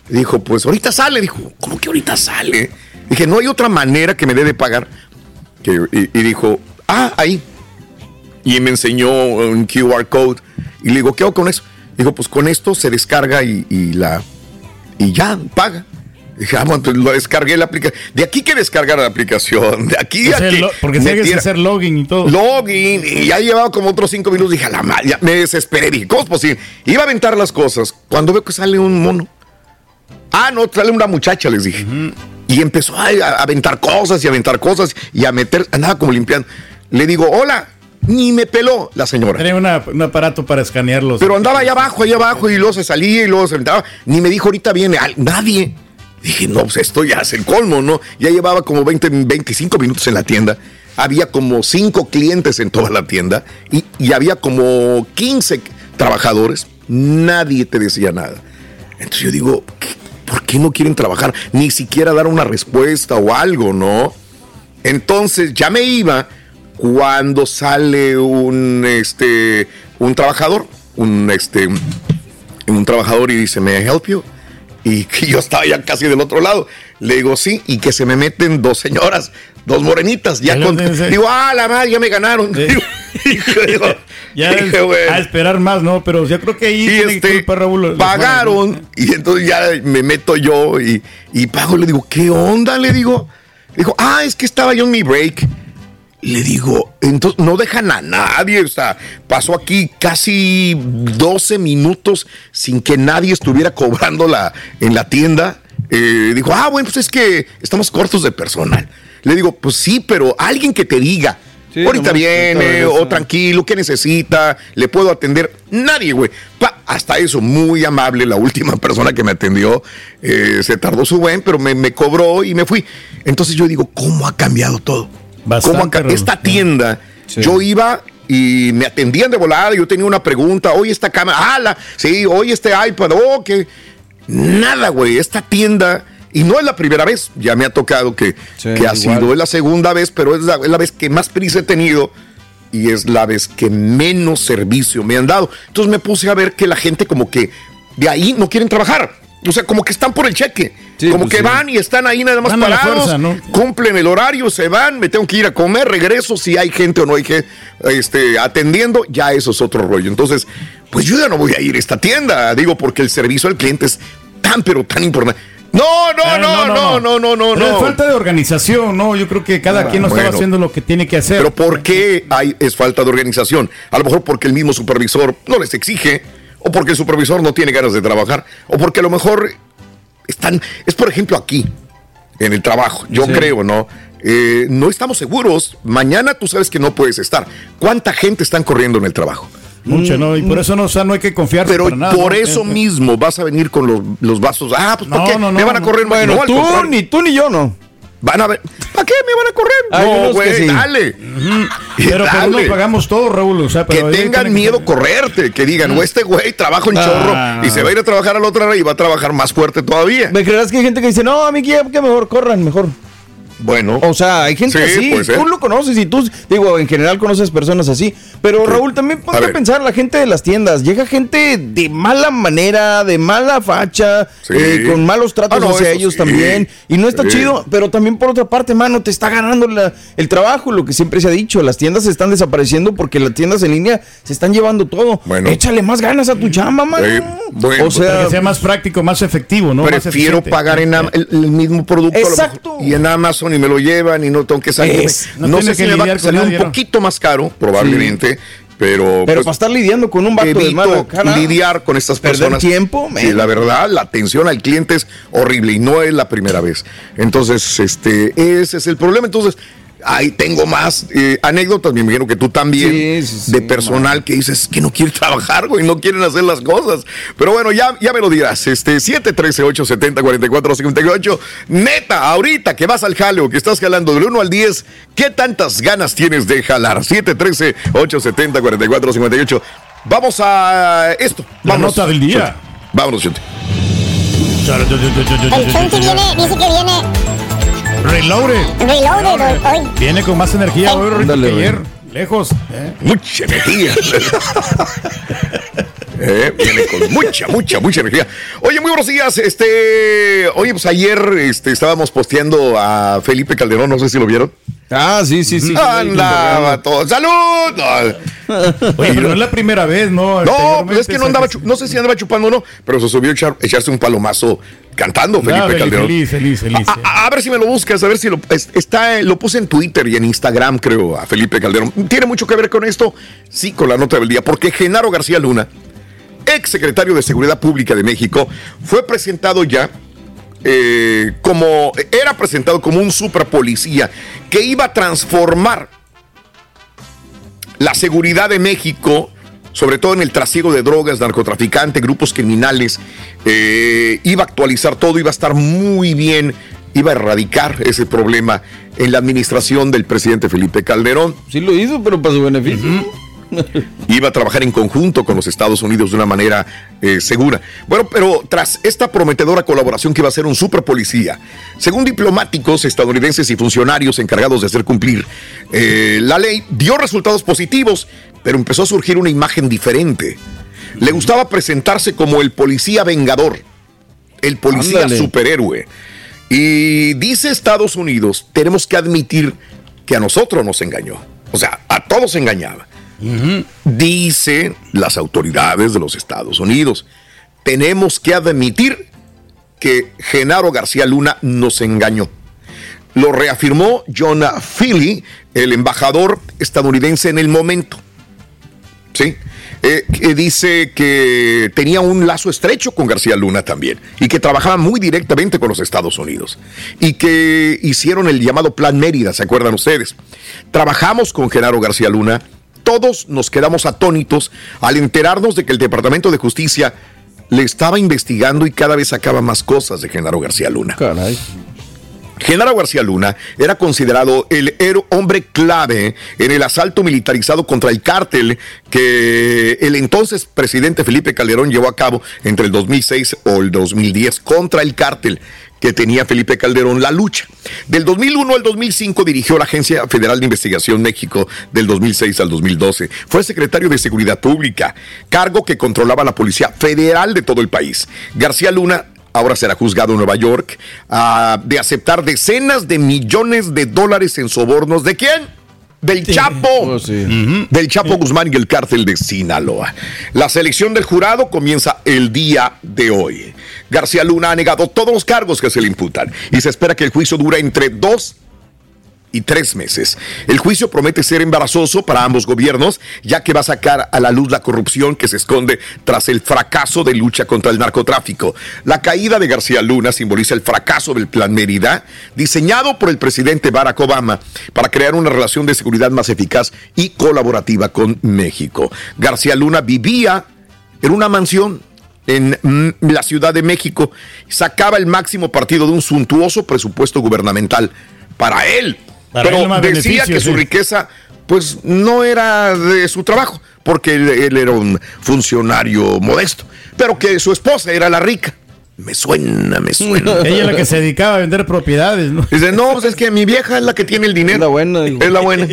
Dijo, pues ahorita sale, dijo, ¿cómo que ahorita sale? Dije, no hay otra manera que me dé de pagar. Y dijo, ah, ahí, y me enseñó un QR code y le digo, ¿qué hago con eso? Dijo, pues con esto se descarga y, y la y ya paga. Dije, ah, bueno, entonces lo descargué la aplicación. De aquí que descargar la aplicación, de aquí a Hacer que porque tienes que hacer login y todo. login y ya llevaba como otros cinco minutos. Dije, a la madre, ya me desesperé. Dije, ¿cómo es posible? Iba a aventar las cosas cuando veo que sale un mono. Ah, no, sale una muchacha, les dije. Y empezó a, a aventar cosas y a aventar cosas y a meter, andaba como limpiando. Le digo, hola, ni me peló la señora. Tenía una- un aparato para escanearlos. Pero andaba allá abajo, allá abajo, y luego se salía y luego se entraba. Ni me dijo, ahorita viene al- nadie. Dije, no, pues esto ya es el colmo, ¿no? Ya llevaba como 20, 25 minutos en la tienda. Había como 5 clientes en toda la tienda y, y había como 15 trabajadores. Nadie te decía nada. Entonces yo digo, ¿qué- ¿por qué no quieren trabajar? Ni siquiera dar una respuesta o algo, ¿no? Entonces ya me iba cuando sale un este un trabajador, un este un trabajador y dice, ¿me help you? Y que yo estaba ya casi del otro lado. Le digo, sí, y que se me meten dos señoras, dos morenitas. Ya con, digo, ah, la madre, ya me ganaron. Digo, digo, ya dije, bueno. a esperar más, ¿no? Pero yo creo que ahí Y tiene este, culpa, Raúl, pagaron y entonces ya me meto yo y, y pago. Le digo, ¿qué onda? Le digo, dijo, ah, es que estaba yo en mi break. Le digo, entonces no dejan a nadie. O sea, pasó aquí casi 12 minutos sin que nadie estuviera cobrando la, en la tienda. Eh, dijo, ah, bueno, pues es que estamos cortos de personal. Le digo, pues sí, pero alguien que te diga. Sí, ahorita viene, o tranquilo, ¿qué necesita? ¿Le puedo atender? Nadie, güey. Hasta eso, muy amable, la última persona que me atendió. eh, se tardó su buen, pero me, me cobró y me fui. Entonces yo digo, ¿cómo ha cambiado todo? Bastante, ¿Cómo ha ca- Raúl. Esta tienda, Sí. yo iba y me atendían de volada. Yo tenía una pregunta, hoy esta cámara, ah, la- sí, hoy este iPad, oh, que. Nada, güey. Esta tienda. Y no es la primera vez, ya me ha tocado que, Sí, que ha igual. sido, es la segunda vez, pero es la, es la vez que más prisa he tenido y es la vez que menos servicio me han dado. Entonces me puse a ver que la gente como que de ahí no quieren trabajar. O sea, como que están por el cheque. Sí, como pues que sí. van y están ahí nada más parados, fuerza, ¿no? cumplen el horario, se van, me tengo que ir a comer, regreso si hay gente o no hay gente este, atendiendo, ya eso es otro rollo. Entonces, pues yo ya no voy a ir a esta tienda, digo, porque el servicio al cliente es tan, pero tan importante. No, no, Ah, no, no, no, no, no, Pero no. es falta de organización, ¿no? Yo creo que cada quien no estaba bueno. haciendo lo que tiene que hacer. Pero ¿por qué hay, es falta de organización? A lo mejor porque el mismo supervisor no les exige, o porque el supervisor no tiene ganas de trabajar, o porque a lo mejor están, es por ejemplo aquí, en el trabajo, yo creo, ¿no? Eh, no estamos seguros, mañana tú sabes que no puedes estar. ¿Cuánta gente están corriendo en el trabajo? Mucho, ¿no? Y por eso no, o sea, no hay que confiar Pero para nada. por ¿no? eso mismo vas a venir con los, los vasos. Ah, pues ¿para No, qué? no, me van a no. correr. Bueno, tú ni tú ni yo no. Van a ver. ¿Para qué me van a correr? Hay no, que güey, sí. dale. Pero por Dale. uno pagamos todo, Raúl. O sea, que pero ahí tengan miedo ser- correrte, que digan, o este güey trabaja un Ah. chorro y se va a ir a trabajar a la otra hora y va a trabajar más fuerte todavía. ¿Me creerás que hay gente que dice, no, a mí que, que mejor corran, mejor? Bueno. O sea, hay gente Sí, así. Tú lo conoces y tú, digo, en general conoces personas así. Pero Raúl, también ponte a, pensar, la gente de las tiendas, llega gente de mala manera, de mala facha, Sí. eh, con malos tratos Ah, no, hacia ellos sí. también. Y no está Sí. chido, pero también por otra parte, mano, te está ganando la- el trabajo, lo que siempre se ha dicho. Las tiendas se están desapareciendo porque las tiendas en línea se están llevando todo. Bueno. Échale más ganas a tu chamba, mano. Eh, bueno, o sea, Para que sea más práctico, más efectivo, ¿no? Prefiero pagar en el, el mismo producto a lo Exacto. mejor, y en Amazon y me lo llevan y no tengo que salir. Es, no sé si me va a salir nadie, un poquito más caro, probablemente, pero, pero pues, para estar lidiando con un vato de evito mala cara. lidiar con estas personas. tiempo, Y la verdad, la atención al cliente es horrible y no es la primera vez. Entonces, este, ese es el problema. Entonces, ahí tengo más eh, anécdotas, me imagino que tú también, Sí, sí, sí, de personal que dices que no quiere trabajar, güey, no quieren hacer las cosas. Pero bueno, ya, ya me lo dirás. Este, 713-870-4458. Neta, ahorita que vas al jaleo, que estás jalando del 1 al 10, ¿qué tantas ganas tienes de jalar? 713-870-4458. Vamos a esto. La Vámonos, nota del día. Vámonos, Chunti. El viene, dice que viene Reloaded. reloaded hoy. Viene con más energía hoy que ayer. Lejos. ¿eh? Mucha energía. Eh, viene con mucha, mucha, mucha energía. Oye, muy buenos días. Este, oye, pues ayer este, estábamos posteando a Felipe Calderón, no sé si lo vieron. Ah, sí, sí, sí. Andaba todo. ¡Salud! No, Oye, pero no es la primera vez, ¿no? no, pues es que no andaba, no sé si andaba chupando o no, pero se subió a echar- echarse un palomazo cantando Felipe Calderón. feliz, feliz, feliz. A, a- a ver si me lo buscas, a ver si lo es- está, lo puse en Twitter y en Instagram, creo, a Felipe Calderón. ¿Tiene mucho que ver con esto? Sí, con la nota del día, porque Genaro García Luna, ex secretario de Seguridad Pública de México, fue presentado ya eh, como, era presentado como un superpolicía que iba a transformar la seguridad de México, sobre todo en el trasiego de drogas, narcotraficantes, grupos criminales, eh, iba a actualizar todo, iba a estar muy bien, iba a erradicar ese problema en la administración del presidente Felipe Calderón. Sí lo hizo, pero para su beneficio. Iba a trabajar en conjunto con los Estados Unidos de una manera eh, segura. Bueno, pero tras esta prometedora colaboración que iba a ser un super policía, según diplomáticos estadounidenses y funcionarios encargados de hacer cumplir eh, la ley, dio resultados positivos, pero empezó a surgir una imagen diferente. Le gustaba presentarse como el policía vengador, el policía Ándale. superhéroe. Y dice Estados Unidos, tenemos que admitir que a nosotros nos engañó. O sea, a todos engañaba. Dice las autoridades de los Estados Unidos, tenemos que admitir que Genaro García Luna nos engañó. Lo reafirmó John Philly, el embajador estadounidense en el momento. ¿sí? Eh, que dice que tenía un lazo estrecho con García Luna también y que trabajaba muy directamente con los Estados Unidos y que hicieron el llamado Plan Mérida, ¿se acuerdan ustedes? Trabajamos con Genaro García Luna, todos nos quedamos atónitos al enterarnos de que el Departamento de Justicia le estaba investigando y cada vez sacaba más cosas de Genaro García Luna. Caray. Genaro García Luna era considerado el hombre clave en el asalto militarizado contra el cártel que el entonces presidente Felipe Calderón llevó a cabo entre el 2006 o el 2010 contra el cártel que tenía Felipe Calderón la lucha. Del 2001 al 2005 dirigió la Agencia Federal de Investigación México del 2006 al 2012. Fue secretario de Seguridad Pública, cargo que controlaba la Policía Federal de todo el país. García Luna ahora será juzgado en Nueva York ah, de aceptar decenas de millones de dólares en sobornos. ¿De quién? Del Chapo. Oh, sí. Del Chapo Guzmán y el cártel de Sinaloa. La selección del jurado comienza el día de hoy. García Luna ha negado todos los cargos que se le imputan y se espera que el juicio dure entre dos y tres meses. El juicio promete ser embarazoso para ambos gobiernos, ya que va a sacar a la luz la corrupción que se esconde tras el fracaso de lucha contra el narcotráfico. La caída de García Luna simboliza el fracaso del Plan Mérida, diseñado por el presidente Barack Obama para crear una relación de seguridad más eficaz y colaborativa con México. García Luna vivía en una mansión en mm, la Ciudad de México, sacaba el máximo partido de un suntuoso presupuesto gubernamental para él. Para Pero decía que su sí. riqueza pues no era de su trabajo, porque él, él era un funcionario modesto, pero que su esposa era la rica. Me suena, me suena. Ella es la que se dedicaba a vender propiedades, ¿no? Dice, no, pues es que mi vieja es la que tiene el dinero. Es la buena. Es la buena.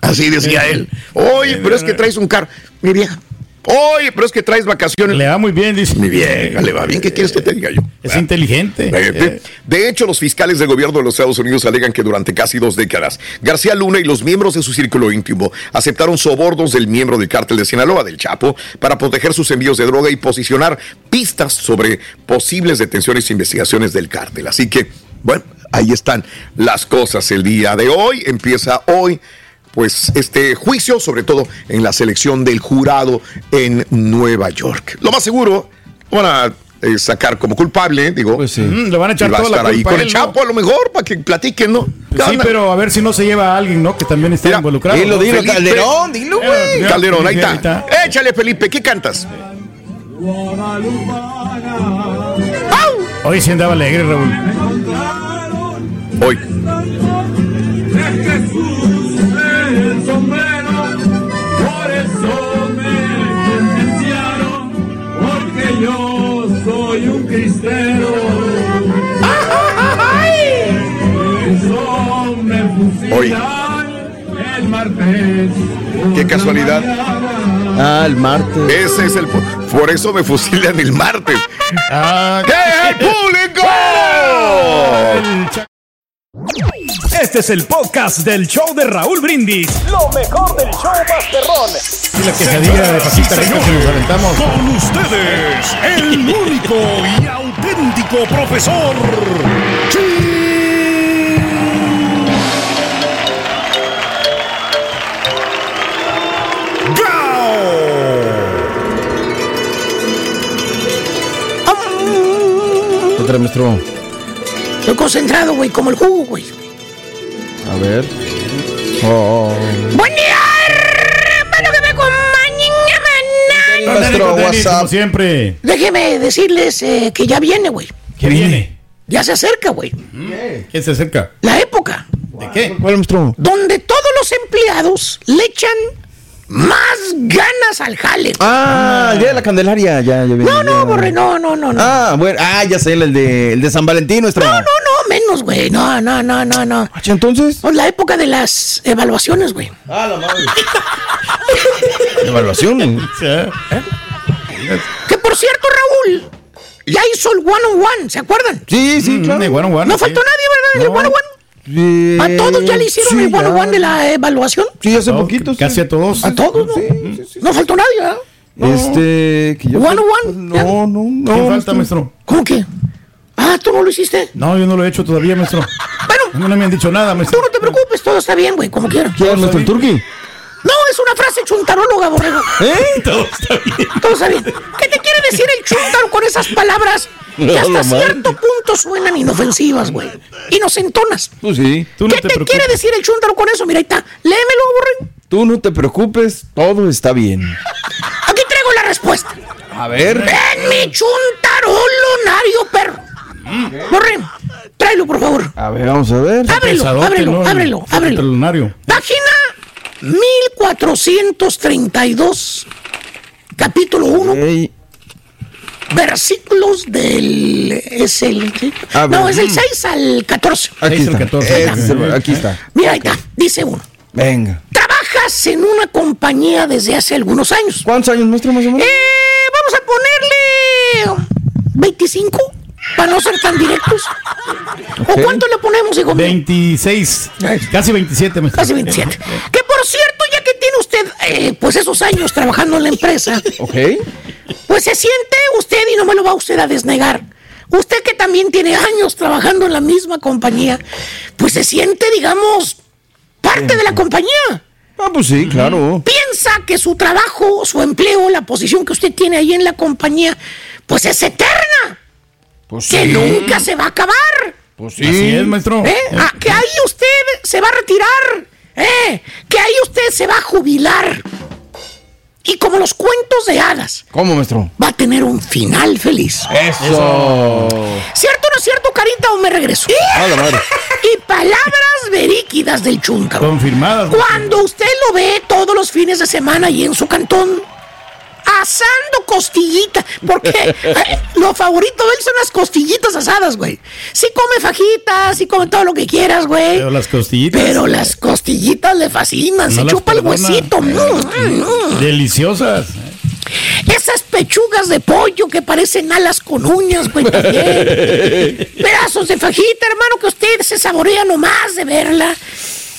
Así decía él. Oye, pero es que traes un carro. Mi vieja. Oye, pero es que traes vacaciones. Le va muy bien, dice. Mi vieja, le va bien. ¿Qué quieres que te diga yo? Es inteligente. Eh, De hecho, los fiscales del gobierno de los Estados Unidos alegan que durante casi dos décadas, García Luna y los miembros de su círculo íntimo aceptaron sobornos del miembro del cártel de Sinaloa, del Chapo, para proteger sus envíos de droga y posicionar pistas sobre posibles detenciones e investigaciones del cártel. Así que, bueno, ahí están las cosas el día de hoy. Empieza hoy pues este juicio, sobre todo en la selección del jurado en Nueva York. Lo más seguro, van a eh, sacar como culpable, digo. Pues sí. Mm, le van a echar y va a toda la estar ahí culpa con a el. Chapo a lo mejor para que platiquen, ¿no? ¿Qué Sí, pero a ver si no se lleva a alguien, ¿no? Que también está Mira, involucrado. Dilo, ¿no? dilo. Calderón, dilo, Eh, güey. mira, Calderón, ahí está. Échale, Felipe, ¿qué cantas? Hoy sí andaba alegre, Raúl. Hoy. Martes. Qué casualidad. Ah, el martes. Ese es el. Por eso me fusilan el martes. Ah, ¡Que el público! Este es el podcast del show de Raúl Brindis. Lo mejor del show Masterrón. y la quesadilla de pasita rica que nos aventamos. Con ustedes, el único y auténtico profesor. ¿Qué maestro? Estoy concentrado, güey, como el jugo, güey. A ver. Oh. Buen día, hermano, que me Con tenis, WhatsApp. Como siempre. Déjeme decirles eh, que ya viene, güey. ¿Qué viene? Ya se acerca, güey. ¿Quién se acerca? La época ¿De qué? ¿Cuál, maestro? donde todos los empleados le echan más ganas al jale. Ah, el día de la Candelaria. Ya, ya No, no, ya. borre, no, no, no, no. Ah, bueno. Ah, ya sé, el de, el de San Valentín, maestro. No, no, no, menos, güey. No, no, no, no, no. Ah, Entonces. Pues la época de las evaluaciones, güey. Ah, la madre. Evaluación. Que por cierto, Raúl, ya hizo el one on one, ¿se acuerdan? Sí, sí, claro. Mm, bueno, bueno, No sí. faltó nadie, ¿verdad? El one on one. Sí, A todos ya le hicieron sí, el one one de la evaluación. Sí, hace No, poquito. sí. Casi a todos. A todos, ¿no? No faltó nadie, ¿verdad? Este. Que yo One one, ya. No, no, no. ¿Quién falta, maestro? ¿Cómo que? Ah, ¿tú no lo hiciste? No, yo no lo he hecho todavía, maestro. Bueno, no me han dicho nada, tú maestro. no te preocupes, todo está bien, güey, como quieras. ¿Quién, maestro el Turqui? No, es una frase chuntaróloga, borrego. ¿Eh? Todo está bien. Todo está bien. ¿Qué te quiere decir el chuntaro con esas palabras que No, hasta la madre. cierto punto suenan inofensivas, güey? Inocentonas. Pues sí. Tú no ¿Qué te quiere decir el chuntaro con eso? Mira, ahí está. Léemelo, borrego. Tú no te preocupes, todo está bien. Aquí traigo la respuesta. A ver. En mi chuntarolonario, perro. Borre, tráelo, por favor. A ver, vamos a ver. Ábrelo, ábrelo, ¿no? ábrelo, El ábrelo. lunario. Página 1432, capítulo 1, Ey, versículos del... Es el... A ver. No, es del 6 al 14. Aquí Seis al está. 14. Este es el- aquí está. Mira, ahí está, dice uno. Venga. Trabajas en una compañía desde hace algunos años. ¿Cuántos años, maestro, más o menos? Eh, vamos a ponerle 25, para no ser tan directos. ¿O cuánto le ponemos, hijo mío? 26. Casi 27, maestro. Casi 27. Que por cierto, tiene usted eh, pues esos años trabajando en la empresa, Ok. pues se siente usted y no me lo va usted a desnegar. Usted que también tiene años trabajando en la misma compañía, pues se siente, digamos, parte de la compañía. Ah, pues sí, claro. Piensa que su trabajo, su empleo, la posición que usted tiene ahí en la compañía, pues es eterna, Pues que sí. nunca se va a acabar. Pues Así es, maestro. ¿Eh? Ah, que ahí usted se va a retirar. ¿Eh? Que ahí usted se va a jubilar. Y como los cuentos de hadas, ¿Cómo, maestro? va a tener un final feliz. Eso. ¿Cierto o no es cierto, Carita? ¿O me regreso? A la madre. Y palabras veríquidas del chúntaro. Confirmadas. Cuando usted lo ve todos los fines de semana y en su cantón, asando costillitas. Porque eh, lo favorito de él son las costillitas asadas, güey. Sí come fajitas, sí come todo lo que quieras, güey. Pero las costillitas. Pero las costillitas le fascinan, No se chupa el huesito. mm, mm, mm. Deliciosas. Esas pechugas de pollo que parecen alas con uñas, güey, también. Pedazos de fajita, hermano, que usted se saborea nomás de verla.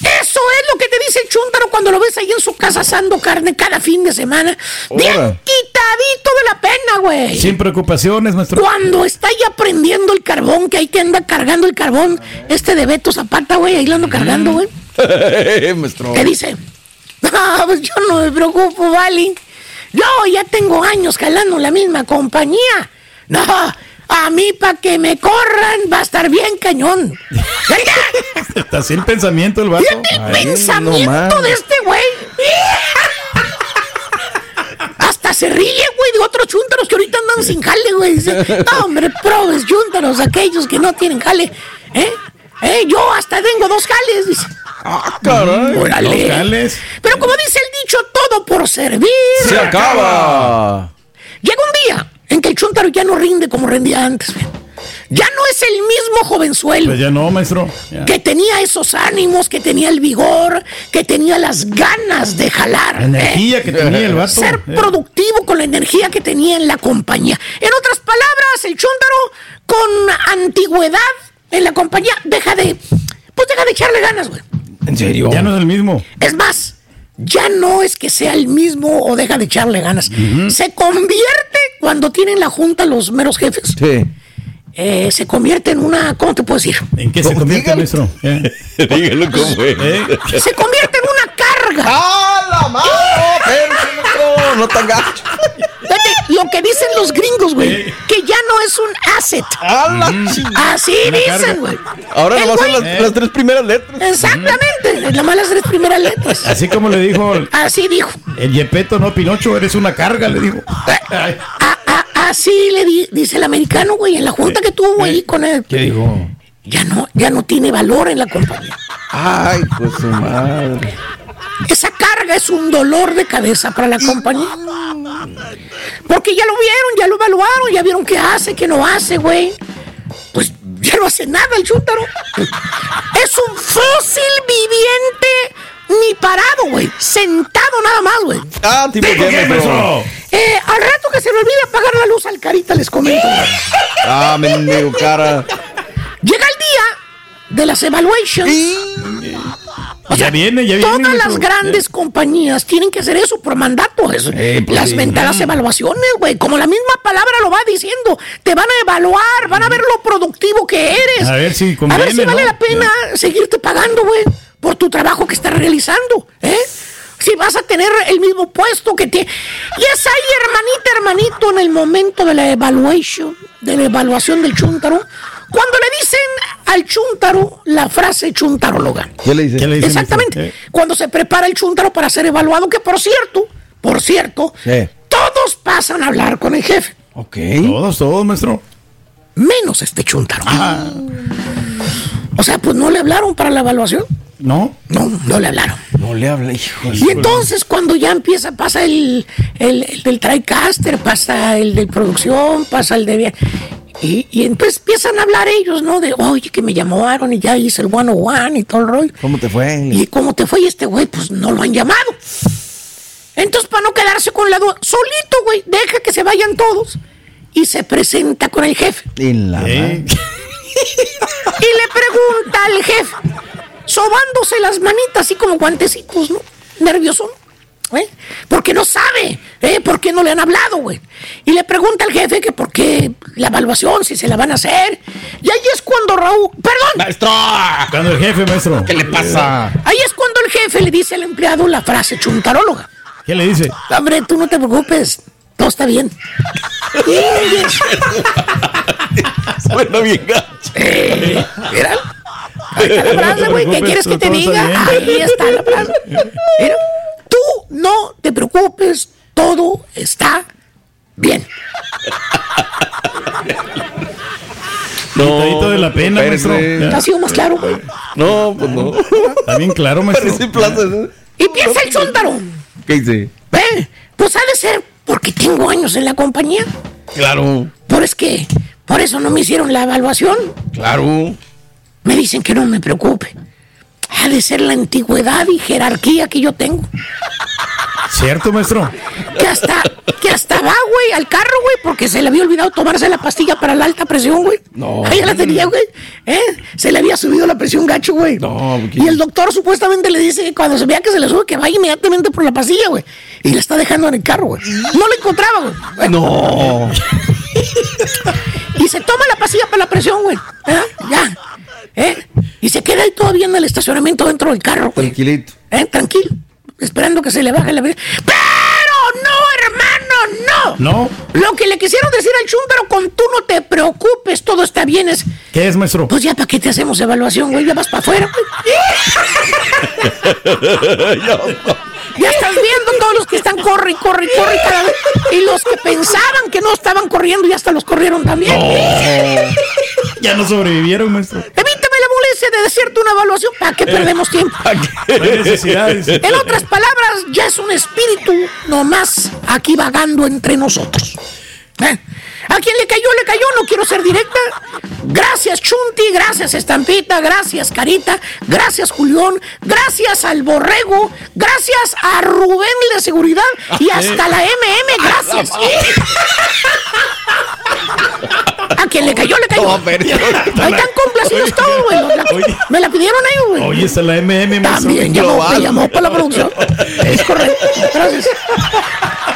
Eso es lo que te dice el chúntaro cuando lo ves ahí en su casa asando carne cada fin de semana. Bien quitadito de la pena, güey. Sin preocupaciones, maestro. Cuando está ya prendiendo el carbón, que hay que anda cargando el carbón, este de Beto Zapata, güey, ahí lo ando cargando, güey. Maestro. ¿Qué dice? Ah, pues yo no me preocupo, vale. Yo ya tengo años jalando la misma compañía. No, a mí para que me corran va a estar bien cañón. Está sin pensamiento el vato. Pensamiento de este güey. Hasta se ríe, güey, de otros chúntaros que ahorita andan sin jale, güey. Dice, no, hombre, probes chúntaros, aquellos que no tienen jale. ¿Eh? ¿Eh? Yo hasta tengo dos jales, dice. Ah, caray. Órale. Dos jales. Pero como dice el dicho, todo por servir. Se acaba. Llega un día en que el chúntaro ya no rinde como rendía antes. güey. Ya no es el mismo jovenzuelo Pues ya no, maestro. Ya. que tenía esos ánimos, que tenía el vigor, que tenía las ganas de jalar. La energía ¿eh? que tenía el vato. Ser eh. productivo con la energía que tenía en la compañía. En otras palabras, el chúntaro con antigüedad en la compañía deja de, pues deja de echarle ganas, güey. ¿En serio? Ya no es el mismo. Es más, ya no es que sea el mismo o deja de echarle ganas. Se convierte cuando tienen la junta los meros jefes. Sí. eh, se convierte en una, ¿cómo te puedo decir? ¿En qué se convierte, maestro? Ya. Dígalo cómo es. ¿Eh? Se convierte en una carga. ¡Ah, la mano! No tan gacho. Lo que dicen los gringos, güey, que ya no es un asset. ¡Ah, la chingada! Así Una dicen, güey. Ahora nomás son las, las tres primeras letras. Exactamente, nada más las tres primeras letras. Así como le dijo el, Así dijo. el Yepeto, no Pinocho, eres una carga, le dijo. A- a- así le di- dice el americano, güey, en la junta que tuvo ahí con él. ¿Qué dijo? Ya no, ya no tiene valor en la compañía. Ay, pues su madre. Esa carga es un dolor de cabeza para la compañía. Porque ya lo vieron, ya lo evaluaron, ya vieron qué hace, qué no hace, güey. Pues ya no hace nada el chúntaro. Es un fósil viviente ni parado, güey. Sentado nada más, güey. Ah, tipo maestro? Eh, al rato que se me olvide apagar la luz al carita, les comento. Ah, mendigo cara. Llega el día de las evaluations. Ya viene, ya viene. Todas las grandes compañías tienen que hacer eso por mandato. eso. Eh, pues las sí. mentadas evaluaciones, güey. Como la misma palabra lo va diciendo. Te van a evaluar, van a ver lo productivo que eres. A ver si A ver si conviene, vale ¿no? la pena seguirte pagando, güey, por tu trabajo que estás realizando, ¿eh? Si vas a tener el mismo puesto que te... Y es ahí, hermanita, hermanito, en el momento de la evaluation, de la evaluación del chúntaro, cuando le dicen al chúntaro la frase chuntaróloga. ¿Qué le dice? ¿Qué le dicen, Exactamente. Eh. Cuando se prepara el chúntaro para ser evaluado, que por cierto, por cierto, todos pasan a hablar con el jefe, Ok. Todos, todos, maestro. menos este chúntaro. Ah, O sea, pues no le hablaron para la evaluación. ¿no? No, no le hablaron. No le habla, hijo. de- Y entonces cuando ya empieza, pasa el, el, el del TriCaster, pasa el de producción, pasa el de... Y, y entonces empiezan a hablar ellos, ¿no? De, oye, que me llamaron y ya hice el one one y todo el rollo. ¿Cómo te fue? ¿Y cómo te fue? Y este güey, pues no lo han llamado. Entonces, para no quedarse con la duda, solito, güey, deja que se vayan todos. Y se presenta con el jefe. En la Eh. Y le pregunta al jefe, sobándose las manitas así como guantecitos, ¿no? Nervioso, Porque no sabe, ¿eh? ¿Por qué no le han hablado, güey? Y le pregunta al jefe que por qué la evaluación, si se la van a hacer. Y ahí es cuando Raúl, perdón, ¡Maestro! Cuando el jefe, maestro. ¿Qué le pasa? ahí es cuando el jefe le dice al empleado la frase chuntaróloga. ¿Qué le dice? Hombre, tú no te preocupes, todo está bien. Suena bien gacho. Eh, mira. Ahí está la frase, güey. ¿Qué quieres que te diga? Ahí está la frase. Mira, no te preocupes, todo está bien. Quitadito de la pena, maestro. ¿Ha sido más claro? No, pues no. Está bien claro, maestro. ¿no? Y piensa el chúntaro. ¿Qué dice? Ve, pues ha de ser porque tengo años en la compañía. Claro, Por es que, por eso no me hicieron la evaluación. claro. Me dicen que no me preocupe. Ha de ser la antigüedad y jerarquía que yo tengo. ¿Cierto, maestro? Que hasta, que hasta va, güey, al carro, güey, porque se le había olvidado tomarse la pastilla para la alta presión, güey. No. Ahí la tenía, güey. ¿Eh? Se le había subido la presión gacho, güey. No, ¿qué? Y el doctor supuestamente le dice que cuando se vea que se le sube, que vaya inmediatamente por la pastilla, güey. Y la está dejando en el carro, güey. No la encontraba, güey. No. Y se toma la pastilla para la presión, güey. ¿Eh? Ya. ¿Eh? Y se queda ahí todavía en el estacionamiento dentro del carro, güey. Tranquilito. ¿Eh? Tranquilo. Esperando que se le baje la presión. ¡Pero no, hermano, no! ¿No? Lo que le quisieron decir al chúntaro con tú no te preocupes, todo está bien es... ¿Qué es, maestro? Pues ya, ¿para qué te hacemos evaluación, güey? Ya vas para afuera. Ya estás viendo todos los que están corre corre corre cada vez. Y los que pensaban que no estaban corriendo ya hasta los corrieron también. Ya no sobrevivieron, maestro. Evítame la de decirte una evaluación. ¿Para qué perdemos tiempo? No hay. En otras palabras, ya es un espíritu nomás aquí vagando entre nosotros. ¿Eh? A quien le cayó, le cayó, no quiero ser directa. Gracias, Chunti, gracias, Estampita, gracias, Carita, gracias, Julián, gracias al Borrego, gracias a Rubén de Seguridad y hasta la MM, gracias. A quien le cayó, le cayó. Ahí están complacidos todos, güey. Me la pidieron ellos, güey. Oye, está la MM. También llamó, me llamó para la producción. Es correcto. Gracias.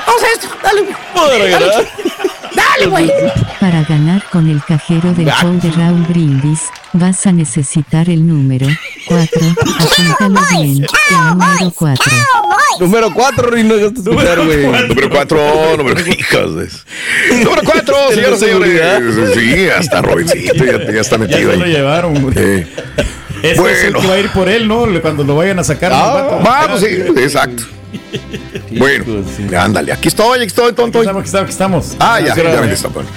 Vamos a esto. Dale. Dale, Dale, güey. Para ganar con el cajero del show de Raúl Brindis, vas a necesitar el número 4. Apúntalo bien, el número 4. Número 4, y no dejaste escuchar, güey. Número 4, número hijos. de- Número 4, El de señores. Sí, hasta Robincito ya, ya está Ya metido se lo ahí. llevaron, güey. Eh, es el Bueno. que va a ir por él, ¿no? Cuando lo vayan a sacar. Ah, Vamos, sí, exacto. Bueno, ándale, aquí estoy, aquí estoy, Aquí tonto. estamos, aquí estamos, aquí estamos. Ah, ya, ya ven, está bueno.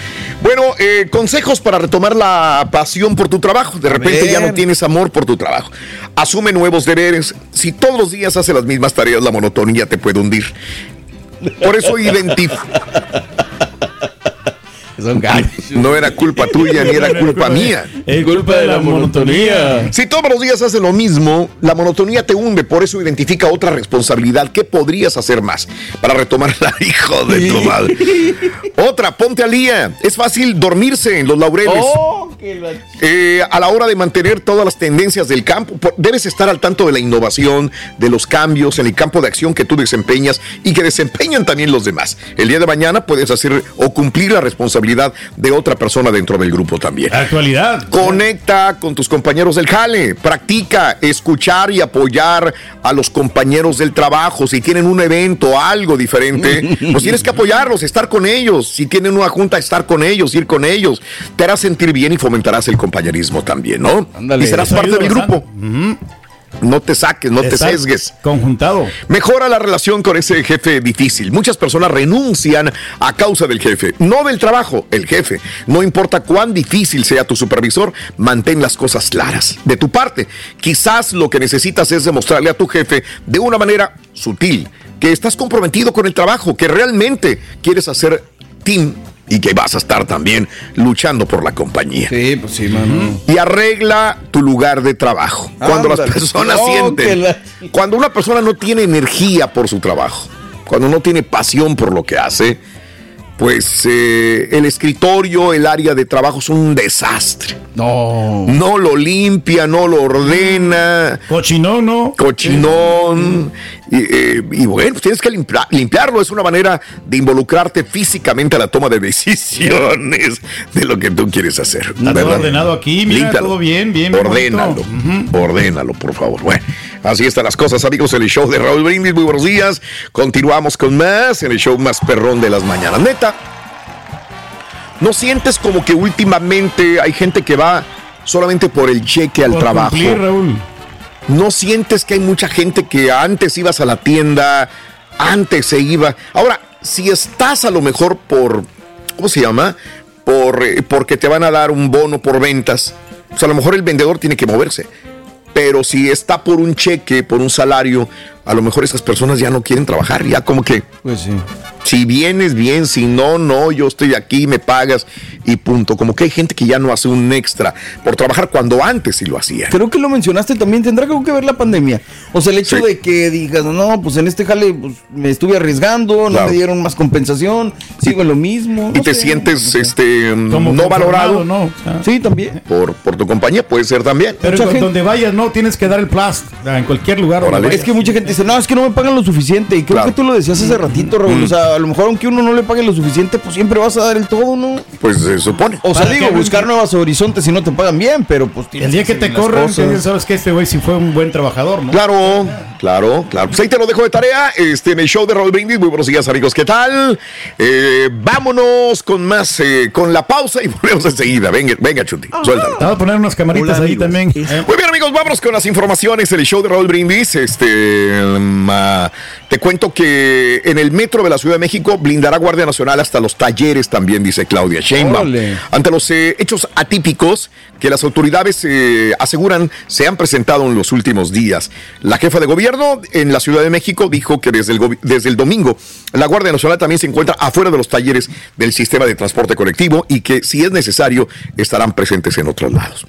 Eh, consejos para retomar la pasión por tu trabajo. De repente ya no tienes amor por tu trabajo. Asume nuevos deberes. Si todos los días haces las mismas tareas, la monotonía te puede hundir. Por eso identifica. Son. No era culpa tuya ni era culpa mía. Es culpa de la monotonía. Si todos los días haces lo mismo, la monotonía te hunde, por eso identifica otra responsabilidad. ¿Qué podrías hacer más para retomar la hijo de tu madre? Otra, ponte al día. Es fácil dormirse en los laureles. Oh, Eh, a la hora de mantener todas las tendencias del campo, debes estar al tanto de la innovación, de los cambios en el campo de acción que tú desempeñas y que desempeñan también los demás. El día de mañana puedes hacer o cumplir la responsabilidad de otra persona dentro del grupo también. Actualidad. Conecta con tus compañeros del jale, practica escuchar y apoyar a los compañeros del trabajo. Si tienen un evento, algo diferente, pues tienes que apoyarlos, estar con ellos. Si tienen una junta, estar con ellos, ir con ellos. Te harás sentir bien y fomentarás el compañerismo también, ¿no? Ándale. y serás parte del bastante. grupo. No te saques, no te sesgues. Conjuntado. Mejora la relación con ese jefe difícil. Muchas personas renuncian a causa del jefe, no del trabajo, el jefe. No importa cuán difícil sea tu supervisor, mantén las cosas claras. De tu parte, quizás lo que necesitas es demostrarle a tu jefe de una manera sutil que estás comprometido con el trabajo, que realmente quieres hacer team y que vas a estar también luchando por la compañía Sí, pues sí, mano. y arregla tu lugar de trabajo. Cuando las personas No, sienten, la- cuando una persona no tiene energía por su trabajo, cuando no tiene pasión por lo que hace, pues eh, el escritorio, el área de trabajo es un desastre. No. No lo limpia, no lo ordena, Cochinón, ¿no? cochinón. Y, eh, y bueno, pues tienes que limpia- limpiarlo. Es una manera de involucrarte físicamente a la toma de decisiones de lo que tú quieres hacer. Está todo ordenado aquí, mira, todo bien, bien, Ordénalo. bonito. Ordénalo, por favor. Bueno, así están las cosas, amigos, en el show de Raúl Brindis. Muy buenos días. Continuamos con más en el show más perrón de las mañanas. Neta, ¿no sientes como que últimamente hay gente que va solamente por el cheque al Por trabajo? cumplir, Raúl. ¿No sientes que hay mucha gente que antes ibas a la tienda, antes se iba? Ahora, si estás a lo mejor por, ¿cómo se llama? Por, eh, porque te van a dar un bono por ventas, pues a lo mejor el vendedor tiene que moverse. Pero si está por un cheque, por un salario, a lo mejor esas personas ya no quieren trabajar, ya como que... Pues sí. Si vienes bien, si no, no, yo estoy aquí, me pagas y punto. Como que hay gente que ya no hace un extra por trabajar cuando antes sí lo hacía. Creo que lo mencionaste también, tendrá algo que ver la pandemia. O sea, el hecho Sí. de que digas, no, pues en este jale pues, me estuve arriesgando, no Claro. me dieron más compensación, sigo en lo mismo. Y no te sé. sientes este Como no valorado conformado, ¿no? O sea, Sí, también. por, por tu compañía, puede ser también. Pero Mucha gente- donde vayas, no, tienes que dar el plus. En cualquier lugar. donde. Es que mucha gente dice, no, es que no me pagan lo suficiente. Y creo Claro. que tú lo decías hace ratito, Raúl. O sea, a lo mejor aunque uno no le pague lo suficiente, pues siempre vas a dar el todo, ¿no? Pues se supone. O sea, ¿Para digo, buscar nuevos horizontes si no te pagan bien, pero pues tienes El día que te que ya sabes que este güey sí fue un buen trabajador, ¿no? Claro, claro, claro. Pues ahí te lo dejo de tarea. Este, en el show de Raúl Brindis. Muy buenos días, amigos. ¿Qué tal? Eh, vámonos con más, eh, con la pausa y volvemos enseguida. Venga, venga, Chuti. Suéltalo. Te voy a poner unas camaritas Hola, ahí amigos. también. Muy bien, amigos, vamos con las informaciones del show de Raúl Brindis. Este, te cuento que en el metro de la Ciudad de México blindará Guardia Nacional hasta los talleres también, dice Claudia Sheinbaum. Ante los eh, hechos atípicos que las autoridades eh, aseguran se han presentado en los últimos días. La jefa de gobierno en la Ciudad de México dijo que desde el, desde el domingo la Guardia Nacional también se encuentra afuera de los talleres del sistema de transporte colectivo y que si es necesario estarán presentes en otros lados.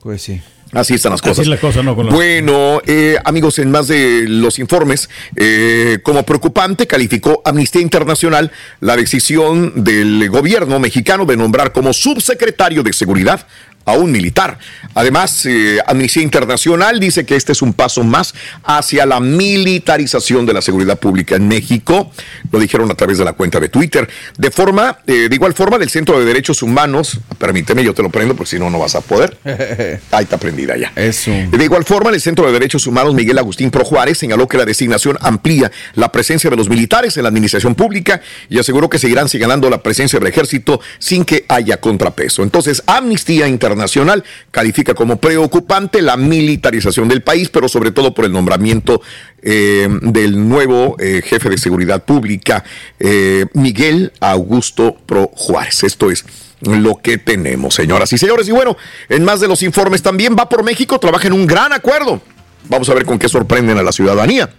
Pues sí. Así están las Así cosas. es la cosa, ¿no? Con los- Bueno, eh, amigos, en más de los informes, eh, como preocupante calificó Amnistía Internacional la decisión del gobierno mexicano de nombrar como subsecretario de Seguridad a un militar. Además, eh, Amnistía Internacional dice que este es un paso más hacia la militarización de la seguridad pública en México. Lo dijeron a través de la cuenta de Twitter. De forma, eh, de igual forma, del Centro de Derechos Humanos, permíteme, yo te lo prendo, porque si no, no vas a poder. Ahí está prendida ya. Eso. De igual forma, el Centro de Derechos Humanos Miguel Agustín Pro Juárez señaló que la designación amplía la presencia de los militares en la administración pública y aseguró que seguirán señalando la presencia del ejército sin que haya contrapeso. Entonces, Amnistía Internacional califica como preocupante la militarización del país, pero sobre todo por el nombramiento eh, del nuevo eh, jefe de seguridad pública, eh, Miguel Augusto Pro Juárez. Esto es lo que tenemos, señoras y señores. Y bueno, en más de los informes también va por México, trabaja en un gran acuerdo. Vamos a ver con qué sorprenden a la ciudadanía.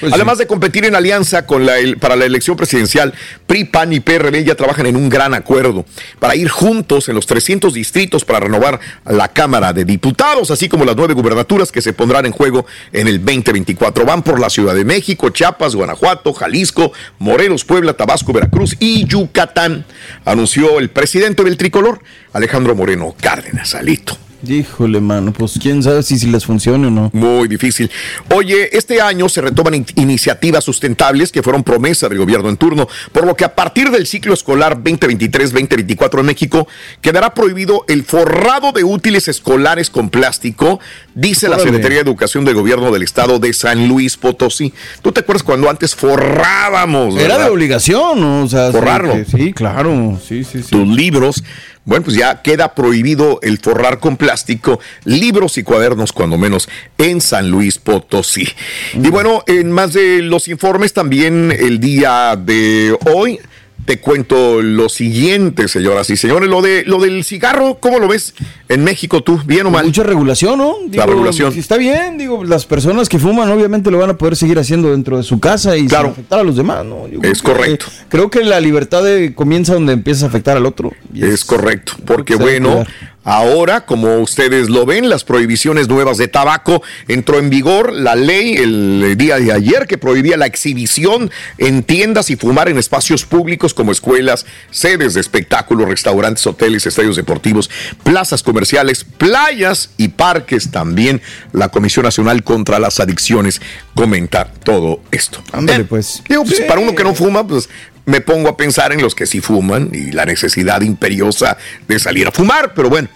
Pues Además de competir en alianza con la, el- para la elección presidencial, PRI, PAN y PRD ya trabajan en un gran acuerdo para ir juntos en los 300 distritos para renovar la Cámara de Diputados, así como las nueve gubernaturas que se pondrán en juego en el 2024. Van por la Ciudad de México, Chiapas, Guanajuato, Jalisco, Morelos, Puebla, Tabasco, Veracruz y Yucatán, anunció el presidente del tricolor, Alejandro Moreno Cárdenas, Alito. Híjole, mano, pues quién sabe si, si les funciona o no. Muy difícil. Oye, este año se retoman in- iniciativas sustentables que fueron promesa del gobierno en turno, por lo que a partir del ciclo escolar 2023-2024 en México quedará prohibido el forrado de útiles escolares con plástico, dice la. Secretaría de Educación del Gobierno del Estado de San Luis Potosí. ¿Tú te acuerdas cuando antes forrábamos? Era verdad? de obligación, ¿no? O sea, Forrarlo. Sí, claro. Sí, sí, sí. tus libros. Bueno, pues ya queda prohibido el forrar con plástico libros y cuadernos, cuando menos, en San Luis Potosí. Y bueno, en más de los informes, también el día de hoy. Te cuento lo siguiente, señoras y señores, lo de lo del cigarro, ¿cómo lo ves en México tú? ¿Bien o mal? Mucha regulación, ¿no? La regulación. si está bien, digo, las personas que fuman obviamente lo van a poder seguir haciendo dentro de su casa y Claro. sin afectar a los demás, ¿no? Yo creo Es que- correcto. creo que la libertad de- comienza donde empieza a afectar al otro. y Es correcto, porque bueno. Ahora, como ustedes lo ven, las prohibiciones nuevas de tabaco entró en vigor la ley el día de ayer que prohibía la exhibición en tiendas y fumar en espacios públicos como escuelas, sedes de espectáculos, restaurantes, hoteles, estadios deportivos, plazas comerciales, playas y parques también. La Comisión Nacional contra las Adicciones comenta todo esto. Ándale, pues. Digo, pues Sí. para uno que no fuma, pues me pongo a pensar en los que sí fuman y la necesidad imperiosa de salir a fumar, pero bueno,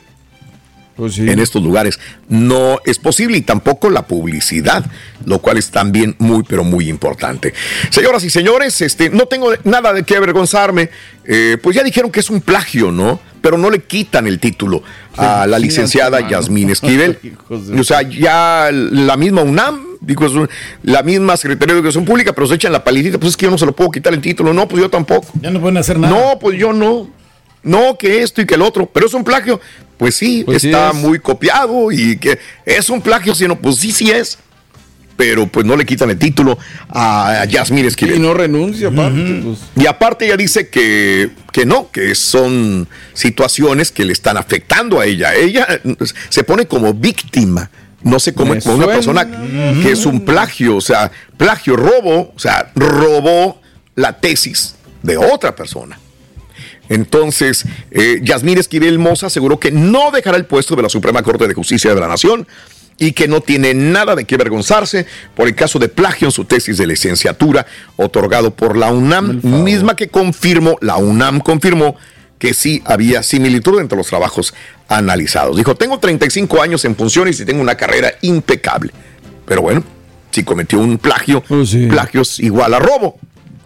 Pues sí. en estos lugares no es posible y tampoco la publicidad, lo cual es también muy, pero muy importante. Señoras y señores, este, no tengo nada de qué avergonzarme, eh, pues ya dijeron que es un plagio, ¿no? Pero no le quitan el título a la licenciada. Yasmín Esquivel. O sea, ya la misma UNAM, digo, la misma Secretaría de Educación Pública, pero se echan la palitita, pues es que yo no se lo puedo quitar el título. No, pues yo tampoco. Ya no pueden hacer nada. No, pues yo no. No, que esto y que el otro. Pero es un plagio. Pues sí, Pues sí está es. muy copiado y que es un plagio, sino pues sí, sí es. pero pues no le quitan el título a Yasmín Esquivel. Y no renuncia, aparte. pues. Y aparte ella dice que, que no, que son situaciones que le están afectando a ella. Ella pues, se pone como víctima. No sé cómo Me como una persona que es un plagio, o sea, plagio, robo, o sea, robó la tesis de otra persona. Entonces, eh, Yasmín Esquivel Moza aseguró que no dejará el puesto de la Suprema Corte de Justicia de la Nación y que no tiene nada de qué avergonzarse por el caso de plagio en su tesis de licenciatura otorgado por la UNAM, misma que confirmó, la UNAM confirmó que sí había similitud entre los trabajos analizados. Dijo, tengo 35 años en funciones y tengo una carrera impecable. Pero bueno, si cometió un plagio, plagio es igual a robo.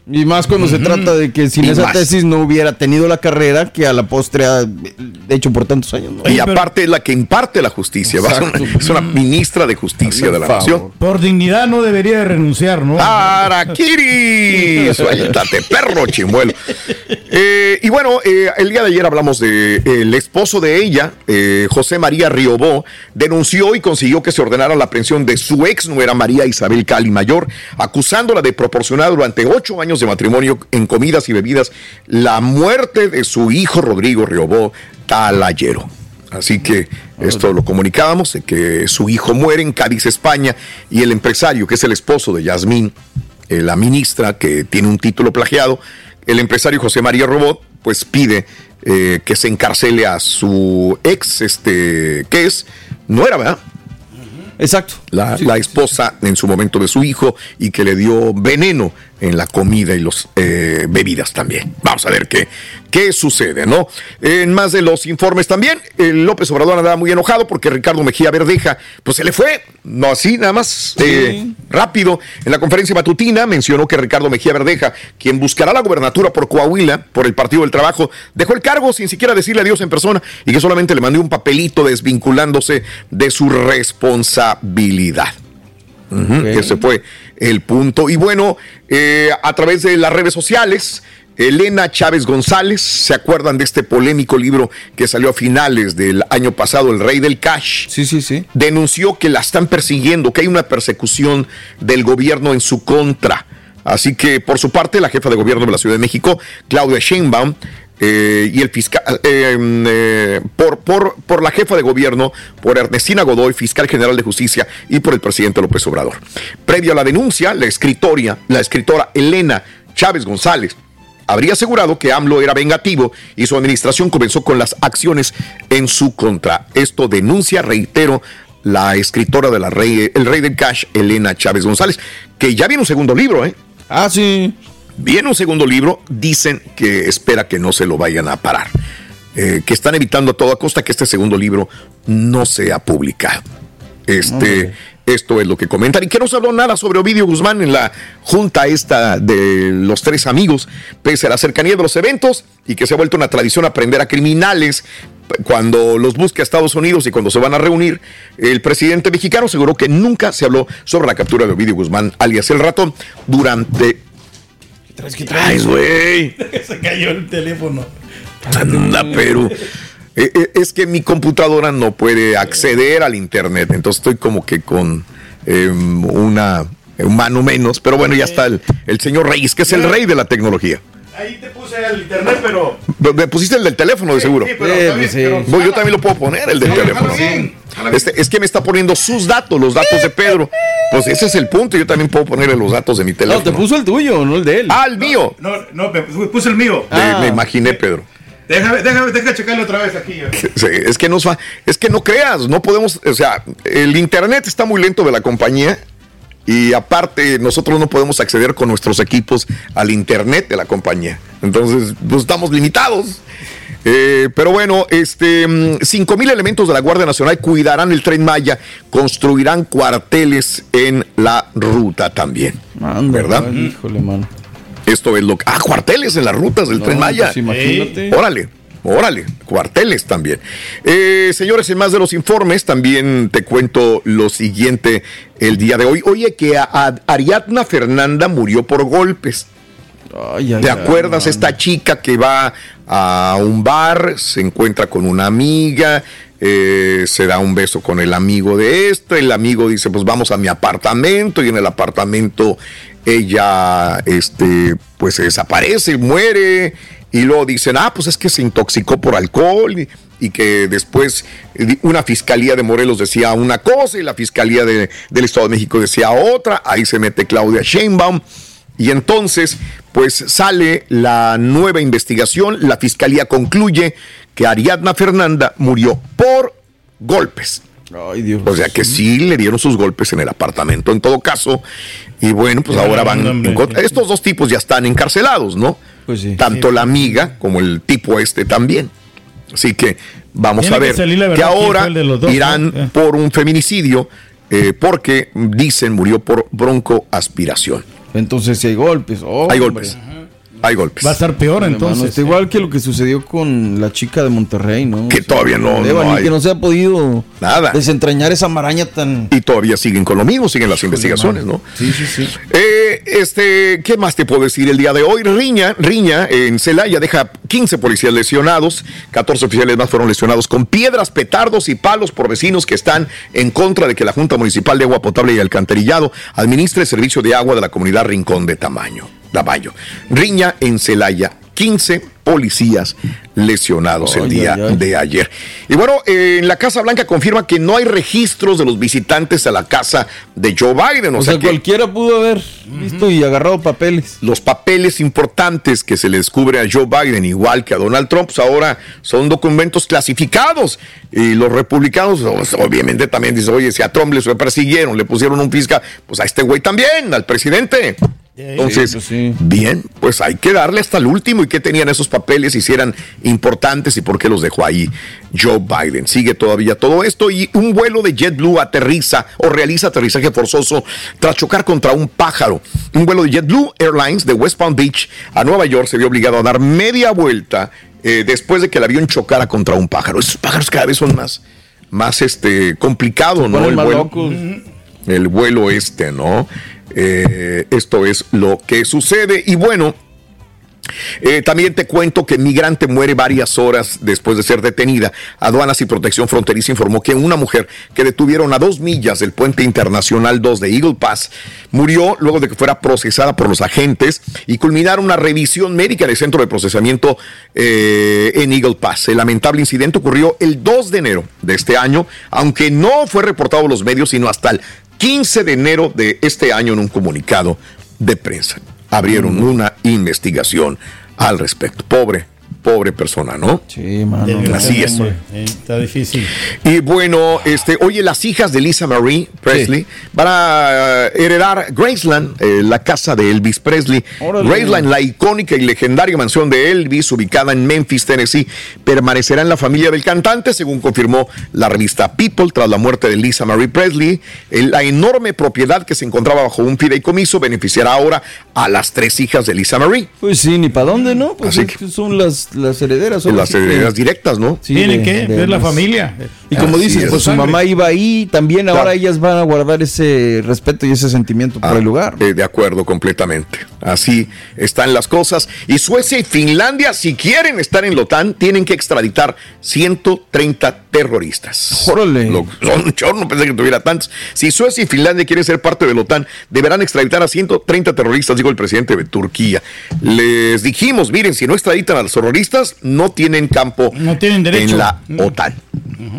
Y más cuando se trata de que sin Y esa más. tesis no hubiera tenido la carrera que a la postre ha hecho por tantos años. ¿no? Y aparte es la que imparte la justicia, es una ministra de justicia de la Por nación. favor. Por dignidad no debería de renunciar, ¿no? ¡Araquiri! Suéltate, perro chimuelo. Eh, y bueno, eh, el día de ayer hablamos de eh, el esposo de ella, eh, José María Riobó, denunció y consiguió que se ordenara la aprehensión de su ex nuera María Isabel Cali Mayor, acusándola de proporcionar durante ocho años de matrimonio en comidas y bebidas la muerte de su hijo Rodrigo Riobó Talayero. Así que esto lo comunicábamos, de que su hijo muere en Cádiz, España, y el empresario, que es el esposo de Yasmín, eh, la ministra que tiene un título plagiado, el empresario José María Robot, pues pide eh, que se encarcele a su ex, este, que es, no era, ¿verdad? Exacto. La, la esposa en su momento de su hijo y que le dio veneno en la comida y las bebidas también. Vamos a ver qué, qué sucede, ¿no? En más de los informes también, eh, López Obrador andaba muy enojado porque Ricardo Mejía Verdeja, pues se le fue, no así, nada más, eh, rápido. En la conferencia matutina mencionó que Ricardo Mejía Verdeja, quien buscará la gubernatura por Coahuila, por el Partido del Trabajo, dejó el cargo sin siquiera decirle adiós en persona y que solamente le mandó un papelito desvinculándose de su responsabilidad. Ujú, Ese fue el punto. Y bueno, eh, a través de las redes sociales, Elena Chávez González, ¿se acuerdan de este polémico libro que salió a finales del año pasado, El Rey del Cash? Sí, sí, sí. Denunció que la están persiguiendo, que hay una persecución del gobierno en su contra. Así que, por su parte, la jefa de gobierno de la Ciudad de México, Claudia Sheinbaum, eh, y el fiscal, eh, eh, por, por, por la jefa de gobierno, por Ernestina Godoy, fiscal general de justicia, y por el presidente López Obrador. Previo a la denuncia, la escritoria, la escritora Elena Chávez González habría asegurado que AMLO era vengativo y su administración comenzó con las acciones en su contra. Esto denuncia, reitero, la escritora de la rey, El Rey del Cash, Elena Chávez González, que ya viene un segundo libro, ¿eh? Ah, sí. Viene un segundo libro, dicen que espera que no se lo vayan a parar, eh, que están evitando a toda costa que este segundo libro no sea publicado. Este, esto es lo que comentan. Y que no se habló nada sobre Ovidio Guzmán en la junta esta de los tres amigos, pese a la cercanía de los eventos y que se ha vuelto una tradición aprender a criminales cuando los busca Estados Unidos y cuando se van a reunir, el presidente mexicano aseguró que nunca se habló sobre la captura de Ovidio Guzmán, alias el ratón, durante Ay, güey. Se cayó el teléfono. Anda, pero eh, eh, es que mi computadora no puede acceder al internet, entonces estoy como que con eh, una un mano menos, pero bueno, ya está el, el señor Reyes, que es el rey de la tecnología. Ahí te puse el internet, pero. Me pusiste el del teléfono, de seguro. sí, pero pero- Bueno, yo también lo puedo poner, el del teléfono. Este, es que me está poniendo sus datos, los datos de Pedro. Pues ese es el punto. Yo también puedo ponerle los datos de mi No, teléfono. te puso el tuyo, no el de él. Ah, el mío. No, no, me puse el mío. Me- me imaginé, Pedro. Déjame, déjame, déjame checarle otra vez aquí. Sí, es que nos fa- es que no creas, no podemos, o sea, el internet está muy lento de la compañía y aparte nosotros no podemos acceder con nuestros equipos al internet de la compañía. Entonces, pues estamos limitados. Eh, pero bueno, este, mm, 5 mil elementos de la Guardia Nacional cuidarán el tren Maya, construirán cuarteles en la ruta también. ¿Verdad? Híjole, mano. Esto es lo que. Ah, cuarteles en las rutas del No, tren Maya. pues imagínate. Órale. Órale, cuarteles también. Eh, señores, en más de los informes, también te cuento lo siguiente el día de hoy. Oye, que a- a- Ariadna Fernanda murió por golpes. Ay, ay, ¿Te acuerdas? Esta chica que va a un bar, se encuentra con una amiga, eh, se da un beso con el amigo de este, el amigo dice, pues vamos a mi apartamento y en el apartamento ella, este, pues se desaparece, muere y luego dicen, ah, pues es que se intoxicó por alcohol y, que después una fiscalía de Morelos decía una cosa y la fiscalía de- del Estado de México decía otra, ahí se mete Claudia Sheinbaum. Y entonces, pues sale la nueva investigación. La fiscalía concluye que Ariadna Fernanda murió por golpes. Ay, Dios. O sea que sí le dieron sus golpes en el apartamento en todo caso. Y bueno, pues ahora van. en. Estos dos tipos ya están encarcelados, ¿no? Pues sí. Tanto la amiga como el tipo este también. Así que vamos Tiene a que ver que verdad quién ahora dos, irán ¿no? Eh. por un feminicidio eh, porque dicen murió por broncoaspiración. Entonces si hay golpes. Oh, Hay hombre. Hay golpes. Va a estar peor entonces. está igual que lo que sucedió con la chica de Monterrey, ¿no? Que todavía no- Eva, no ni hay- que no se ha podido Nada. desentrañar esa maraña tan. Y todavía siguen con lo mismo, siguen las investigaciones, ¿no? Sí, sí, sí. Eh, este, ¿qué más te puedo decir el día de hoy? Riña, Riña en Celaya deja 15 policías lesionados, 14 oficiales más fueron lesionados con piedras, petardos y palos por vecinos que están en contra de que la Junta Municipal de Agua Potable y Alcantarillado administre el servicio de agua de la comunidad Rincón de Tamaño. Tamayo. Riña en Celaya, 15 policías lesionados el día de ayer. Y bueno, eh, la Casa Blanca confirma que no hay registros de los visitantes a la casa de Joe Biden. O, O sea, sea, que cualquiera pudo haber visto y agarrado papeles. los papeles importantes que se le descubre a Joe Biden, igual que a Donald Trump, pues ahora son documentos clasificados. Y los republicanos, pues, obviamente, también dicen, oye, si a Trump le persiguieron, le pusieron un fiscal, pues a este güey también, al presidente. Entonces, pues sí. bien, pues hay que darle hasta el último y qué tenían esos papeles y si eran importantes y por qué los dejó ahí Joe Biden. Sigue todavía todo esto y un vuelo de JetBlue aterriza o realiza aterrizaje forzoso tras chocar contra un pájaro. Un vuelo de JetBlue Airlines de West Palm Beach a Nueva York se vio obligado a dar media vuelta eh, después de que el avión chocara contra un pájaro. Esos pájaros cada vez son más, más este, complicado, ¿no? Ponen El más vuelo locos. el vuelo este, ¿no? Eh, esto es lo que sucede. Y bueno, eh, también te cuento que migrante muere varias horas después de ser detenida. Aduanas y Protección Fronteriza informó que una mujer que detuvieron a dos millas del puente internacional 2 de Eagle Pass murió luego de que fuera procesada por los agentes y culminaron una revisión médica del centro de procesamiento eh, en Eagle Pass. El lamentable incidente ocurrió el 2 de enero de este año, aunque no fue reportado a los medios sino hasta el 15 de enero de este año en un comunicado de prensa abrieron una investigación al respecto. Pobre, pobre persona, ¿no? Sí, mano. Así es. Eh, Está difícil. Y bueno, este, oye, las hijas de Lisa Marie Presley van a eh, heredar Graceland, eh, la casa de Elvis Presley. Órale. Graceland, la icónica y legendaria mansión de Elvis, ubicada en Memphis, Tennessee, permanecerá en la familia del cantante, según confirmó la revista People, tras la muerte de Lisa Marie Presley. El- la enorme propiedad que se encontraba bajo un fideicomiso beneficiará ahora a las tres hijas de Lisa Marie. Pues sí, ni para dónde, ¿no? Pues Así es que son las, las herederas. son Las así que- herederas directas, ¿no? Sí, Tienen de- que, de es la las- familia. Y como Así dices, es. pues su mamá iba ahí, también ahora Claro. ellas van a guardar ese respeto y ese sentimiento por Ah, el lugar. eh, de acuerdo, completamente. Así están las cosas. Y Suecia y Finlandia, si quieren estar en la OTAN, tienen que extraditar 130 terroristas. Órale. Lo- son- yo no pensé que tuviera tantos. Si Suecia y Finlandia quieren ser parte de la OTAN, deberán extraditar a 130 terroristas, dijo el presidente de Turquía. Les dijimos, miren, si no extraditan a los terroristas, no tienen campo No tienen derecho. en la OTAN.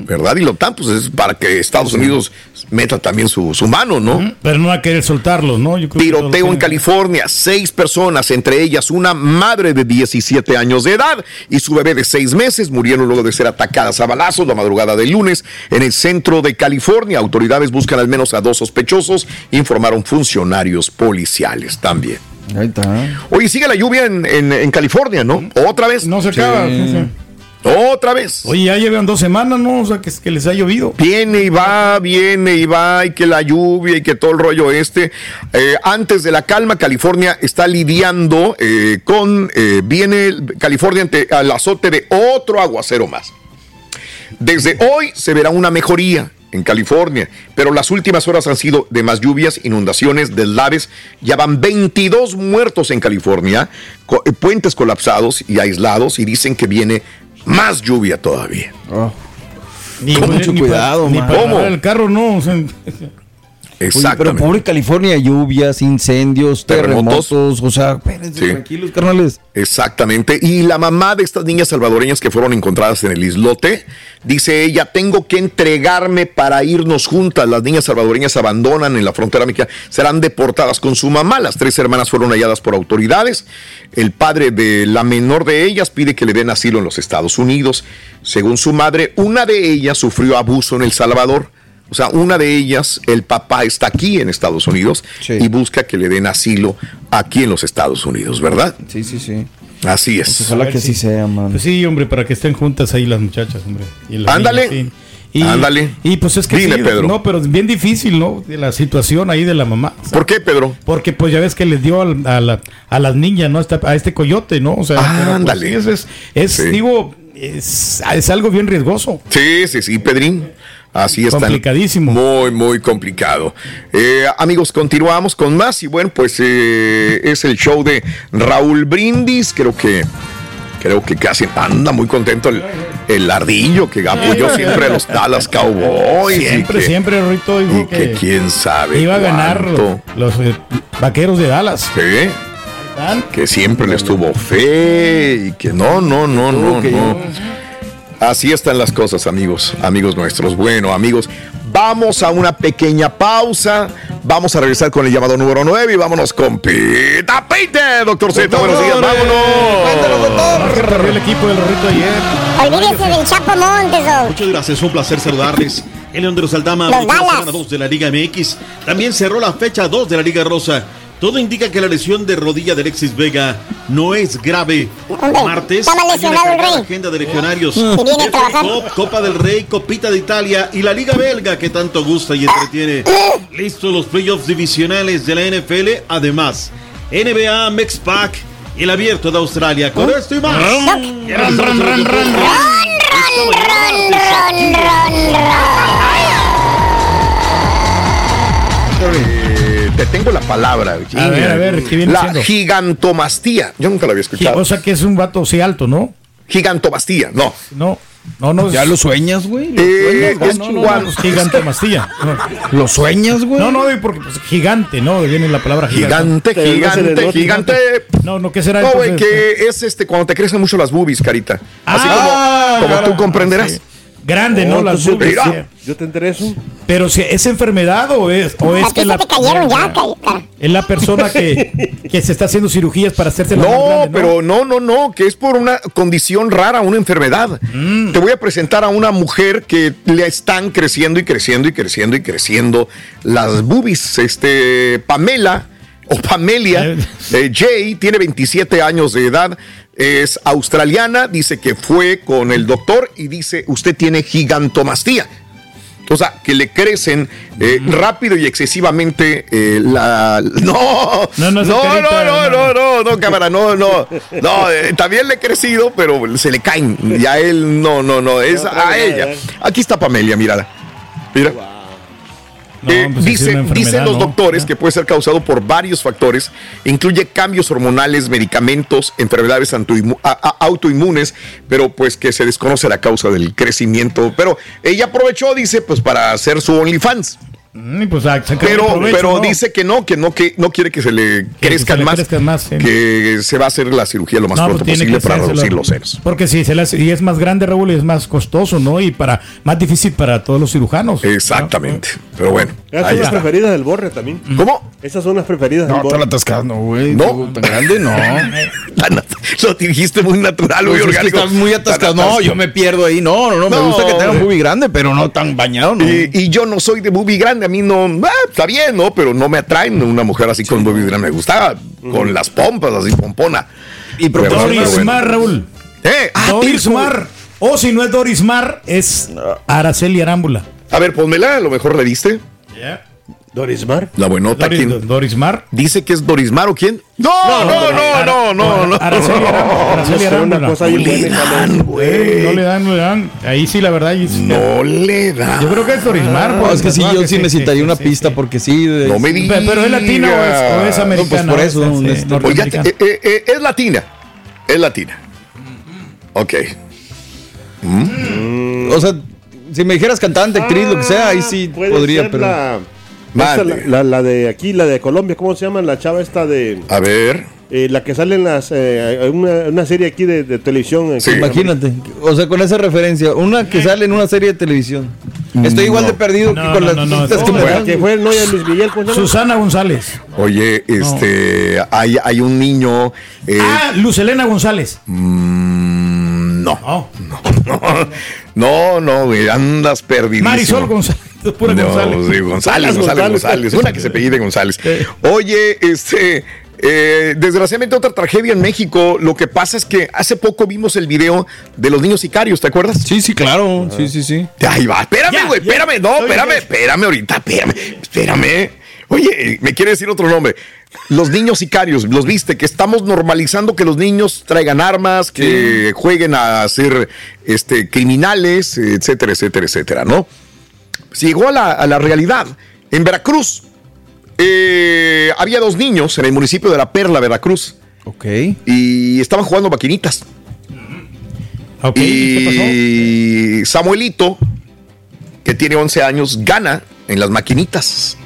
¿Verdad? Y la OTAN, pues es para que Estados Unidos meta también su, su mano, ¿no? Pero no va a querer soltarlos, ¿no? Yo creo Tiroteo en tienen- California, seis personas, entre ellas una madre de 17 años de edad y su bebé de seis meses, murieron luego de ser atacadas a balazos la madrugada del lunes en el centro de California. Autoridades buscan al menos a dos sospechosos, informaron funcionarios policiales también. Ahí está. Oye, sigue la lluvia en, en- en California, ¿no? Otra vez. No se acaba. sí, sí. Otra vez. Oye, ya llevan dos semanas, ¿no? O sea, que, que les ha llovido. Viene y va, viene y va, y que la lluvia y que todo el rollo este. Eh, antes de la calma, California está lidiando eh, con, eh, viene California ante al azote de otro aguacero más. Desde hoy se verá una mejoría en California, pero las últimas horas han sido de más lluvias, inundaciones, deslaves. Ya van 22 muertos en California, eh, puentes colapsados y aislados, y dicen que viene más lluvia todavía. Oh. Ni, Con mucho ni cuidado, para, ni para el carro, no. o sea, Oye, pero pobre California, lluvias, incendios, Terremotos. terremotos, o sea, espérense, Sí. tranquilos, carnales. Exactamente. Y la mamá de estas niñas salvadoreñas que fueron encontradas en el islote, dice ella, tengo que entregarme para irnos juntas. Las niñas salvadoreñas abandonan en la frontera mexicana, serán deportadas con su mamá. Las tres hermanas fueron halladas por autoridades. El padre de la menor de ellas pide que le den asilo en los Estados Unidos. Según su madre, una de ellas sufrió abuso en El Salvador. O sea, una de ellas, el papá está aquí en Estados Unidos Sí. y busca que le den asilo aquí en los Estados Unidos, ¿verdad? Sí, sí, sí. Así es. Ojalá ver que así sea, man. Pues sí, hombre, para que estén juntas ahí las muchachas, hombre. Y las Ándale. niñas, sí. Y, Ándale. Y pues es que Dime, sí, Pedro. no, pero es bien difícil, ¿no? De la situación ahí de la mamá. O sea, ¿Por qué, Pedro? Porque pues ya ves que les dio al- a, la- a las niñas, ¿no? A este coyote, ¿no? O sea, Ah, pues, ándale. sí, es, es, es, Sí. digo, es, es algo bien riesgoso. Sí, sí, sí, Pedrín. Así está. Complicadísimo. Muy, muy complicado. Eh, amigos, continuamos con más. Y bueno, pues eh, es el show de Raúl Brindis. Creo que. Creo que casi anda muy contento el, el ardillo que apoyó siempre a los Dallas Cowboys. y Siempre, que- siempre, Rito Y que que quién sabe. iba a ganar cuánto. los, los, eh, vaqueros de Dallas. Sí, que siempre les tuvo fe y que no, no, no, no, no. Así están las cosas, amigos, amigos nuestros. Bueno, amigos, vamos a una pequeña pausa. Vamos a regresar con el llamado número 9 y vámonos con Pita Peite, doctor Z. Buenos días, vámonos. Corrió el equipo del Rorrito ayer. Olvídese del Chapo Montes. Muchas gracias, un placer saludarles. El León de los Aldama la semana 2 de la Liga MX. También cerró la fecha 2 de la Liga Rosa. Todo indica que la lesión de rodilla de Alexis Vega no es grave. Hombre, Martes lesionado el rey. agenda de legionarios. Y viene a FA trabajar. Cup, Copa del Rey, Copita de Italia y la Liga Belga que tanto gusta y entretiene. Listos los playoffs divisionales de la NFL. Además, NBA, Mex Pack el abierto de Australia. Con esto y más. Ya regresamos ran, a ran, Radio ran, tengo la palabra. A ver, a ver, ¿qué viene La siendo? gigantomastía. Yo nunca la había escuchado. o sea que es un vato así alto, ¿no? Gigantomastía, no. No, no, no. Ya lo sueñas, güey. Lo Eh, sueñas, es güey. no, no, cuan- no, gigante mastilla. No, Lo sueñas, güey. no, no, porque pues, gigante, ¿no? Viene la palabra gigante. Gigante, gigante, gigante. No, no, ¿qué será No, güey, que es este cuando te crecen mucho las boobies, carita. Así Ah, como, como claro. tú comprenderás. Grande, ¿no? Las entonces, boobies, mira. Yo te intereso. Pero si es enfermedad o es, o es que la, te cayeron ya, ca- cara. es la persona que, que se está haciendo cirugías para hacerse la No, pero no, no, no, que es por una condición rara, una enfermedad. Mm. Te voy a presentar a una mujer que le están creciendo y creciendo y creciendo y creciendo las boobies. Este, Pamela o Pamelia eh, Jay tiene 27 años de edad, es australiana, dice que fue con el doctor y dice, usted tiene gigantomastía. O sea, que le crecen eh, rápido y excesivamente eh, la... No, No, no, no, no, no, no, no. no, no, cámara, no, no. No, eh, también le he crecido, pero se le caen. Y a él, no, no, no, es a ella. Aquí está Pamelia, mírala. Mira. No, Eh, pues, dicen los ¿no? doctores que puede ser causado por varios factores, incluye cambios hormonales, medicamentos, enfermedades autoinmunes, pero pues que se desconoce la causa del crecimiento. Pero ella aprovechó, dice, pues para hacer su OnlyFans. Mm, pues, ah, Pero, provecho, pero ¿no? dice que no, que no, que no quiere que se le Que crezcan se le más, crezcan más, sí. que se va a hacer la cirugía lo más No, pronto pues, tiene posible para reducir los senos. Porque si se le hace- y es más grande, Raúl, y es más costoso, ¿no? Y para más difícil para todos los cirujanos. Exactamente. Pero bueno, Esas son las preferidas del borre también. ¿Cómo? Esas son las preferidas No, del borre. no, güey. No. Tan grande, no. Lo dijiste muy natural, muy Pues es que orgánico. estás muy atascado. No, yo me pierdo ahí. No, no, no. Me gusta que tenga muy grande, pero no tan bañado, ¿no? Y, y yo no soy de boobie grande, a mí no, ah, está bien, ¿no? Pero no me atraen una mujer así con grande, me gustaba con las pompas así pompona. Y Doris bueno. Mar, Raúl. Eh, ah, Doris Tirso. Mar. O si no es Doris Mar, es Araceli Arámbula. A ver, ponmela, a lo mejor le diste. Dorismar. La buenota, Doris, ¿quién? Doris Mar. Dice que es Dorismar o quién? No, no, no, no, no, no. Araceli Arámbula. No bien le buena. dan, güey. No le dan, no le dan. Ahí sí, la verdad. No le dan. Yo creo que es Doris Mar. No, pues, es que sí, ¿no? yo sí necesitaría una sí, pista sí. porque sí. de- No me digas. Pero es latina o es, o es americana. No, pues por eso, es, este- norteamericana. eh, eh, eh, es latina. Es latina. Ok. O sea, Si me dijeras cantante, actriz, lo que sea, ahí sí Puede podría, pero. La, Mande. esta, la, la- la de aquí, la de Colombia, ¿cómo se llama? La chava esta de... A ver. eh, la que sale en las, eh, una, una serie aquí de, de televisión. eh, que- Imagínate, o sea, con esa referencia, una que sale en una serie de televisión. Estoy igual de perdido No, que con no, las no, no, pistas no, que me dan. que fue el novia de Luis Miguel. ¿cómo se llama? Susana González. Oye, este, hay, hay un niño. eh, Ah, Lucelena González. mm, no, Oh. no, no, güey, andas perdidísimo. Marisol González. Pura No, González. sí, González, González, González, Una que se apellide González. Oye, este. eh, desgraciadamente otra tragedia en México. Lo que pasa es que hace poco vimos el video de los niños sicarios, ¿te acuerdas? Sí, sí, claro. Sí, sí, sí. Ahí va, espérame, güey, espérame, no, espérame, espérame ahorita, espérame, espérame. Oye, me quiere decir otro nombre. Los niños sicarios, los viste, que estamos normalizando que los niños traigan armas, que jueguen a ser este, criminales, etcétera, etcétera, etcétera, ¿no? Se llegó a la, a la realidad. En Veracruz, eh, había dos niños en el municipio de La Perla, Veracruz, Ok. y estaban jugando maquinitas. Ok, ¿y qué pasó? Samuelito, que tiene 11 años, gana en las maquinitas.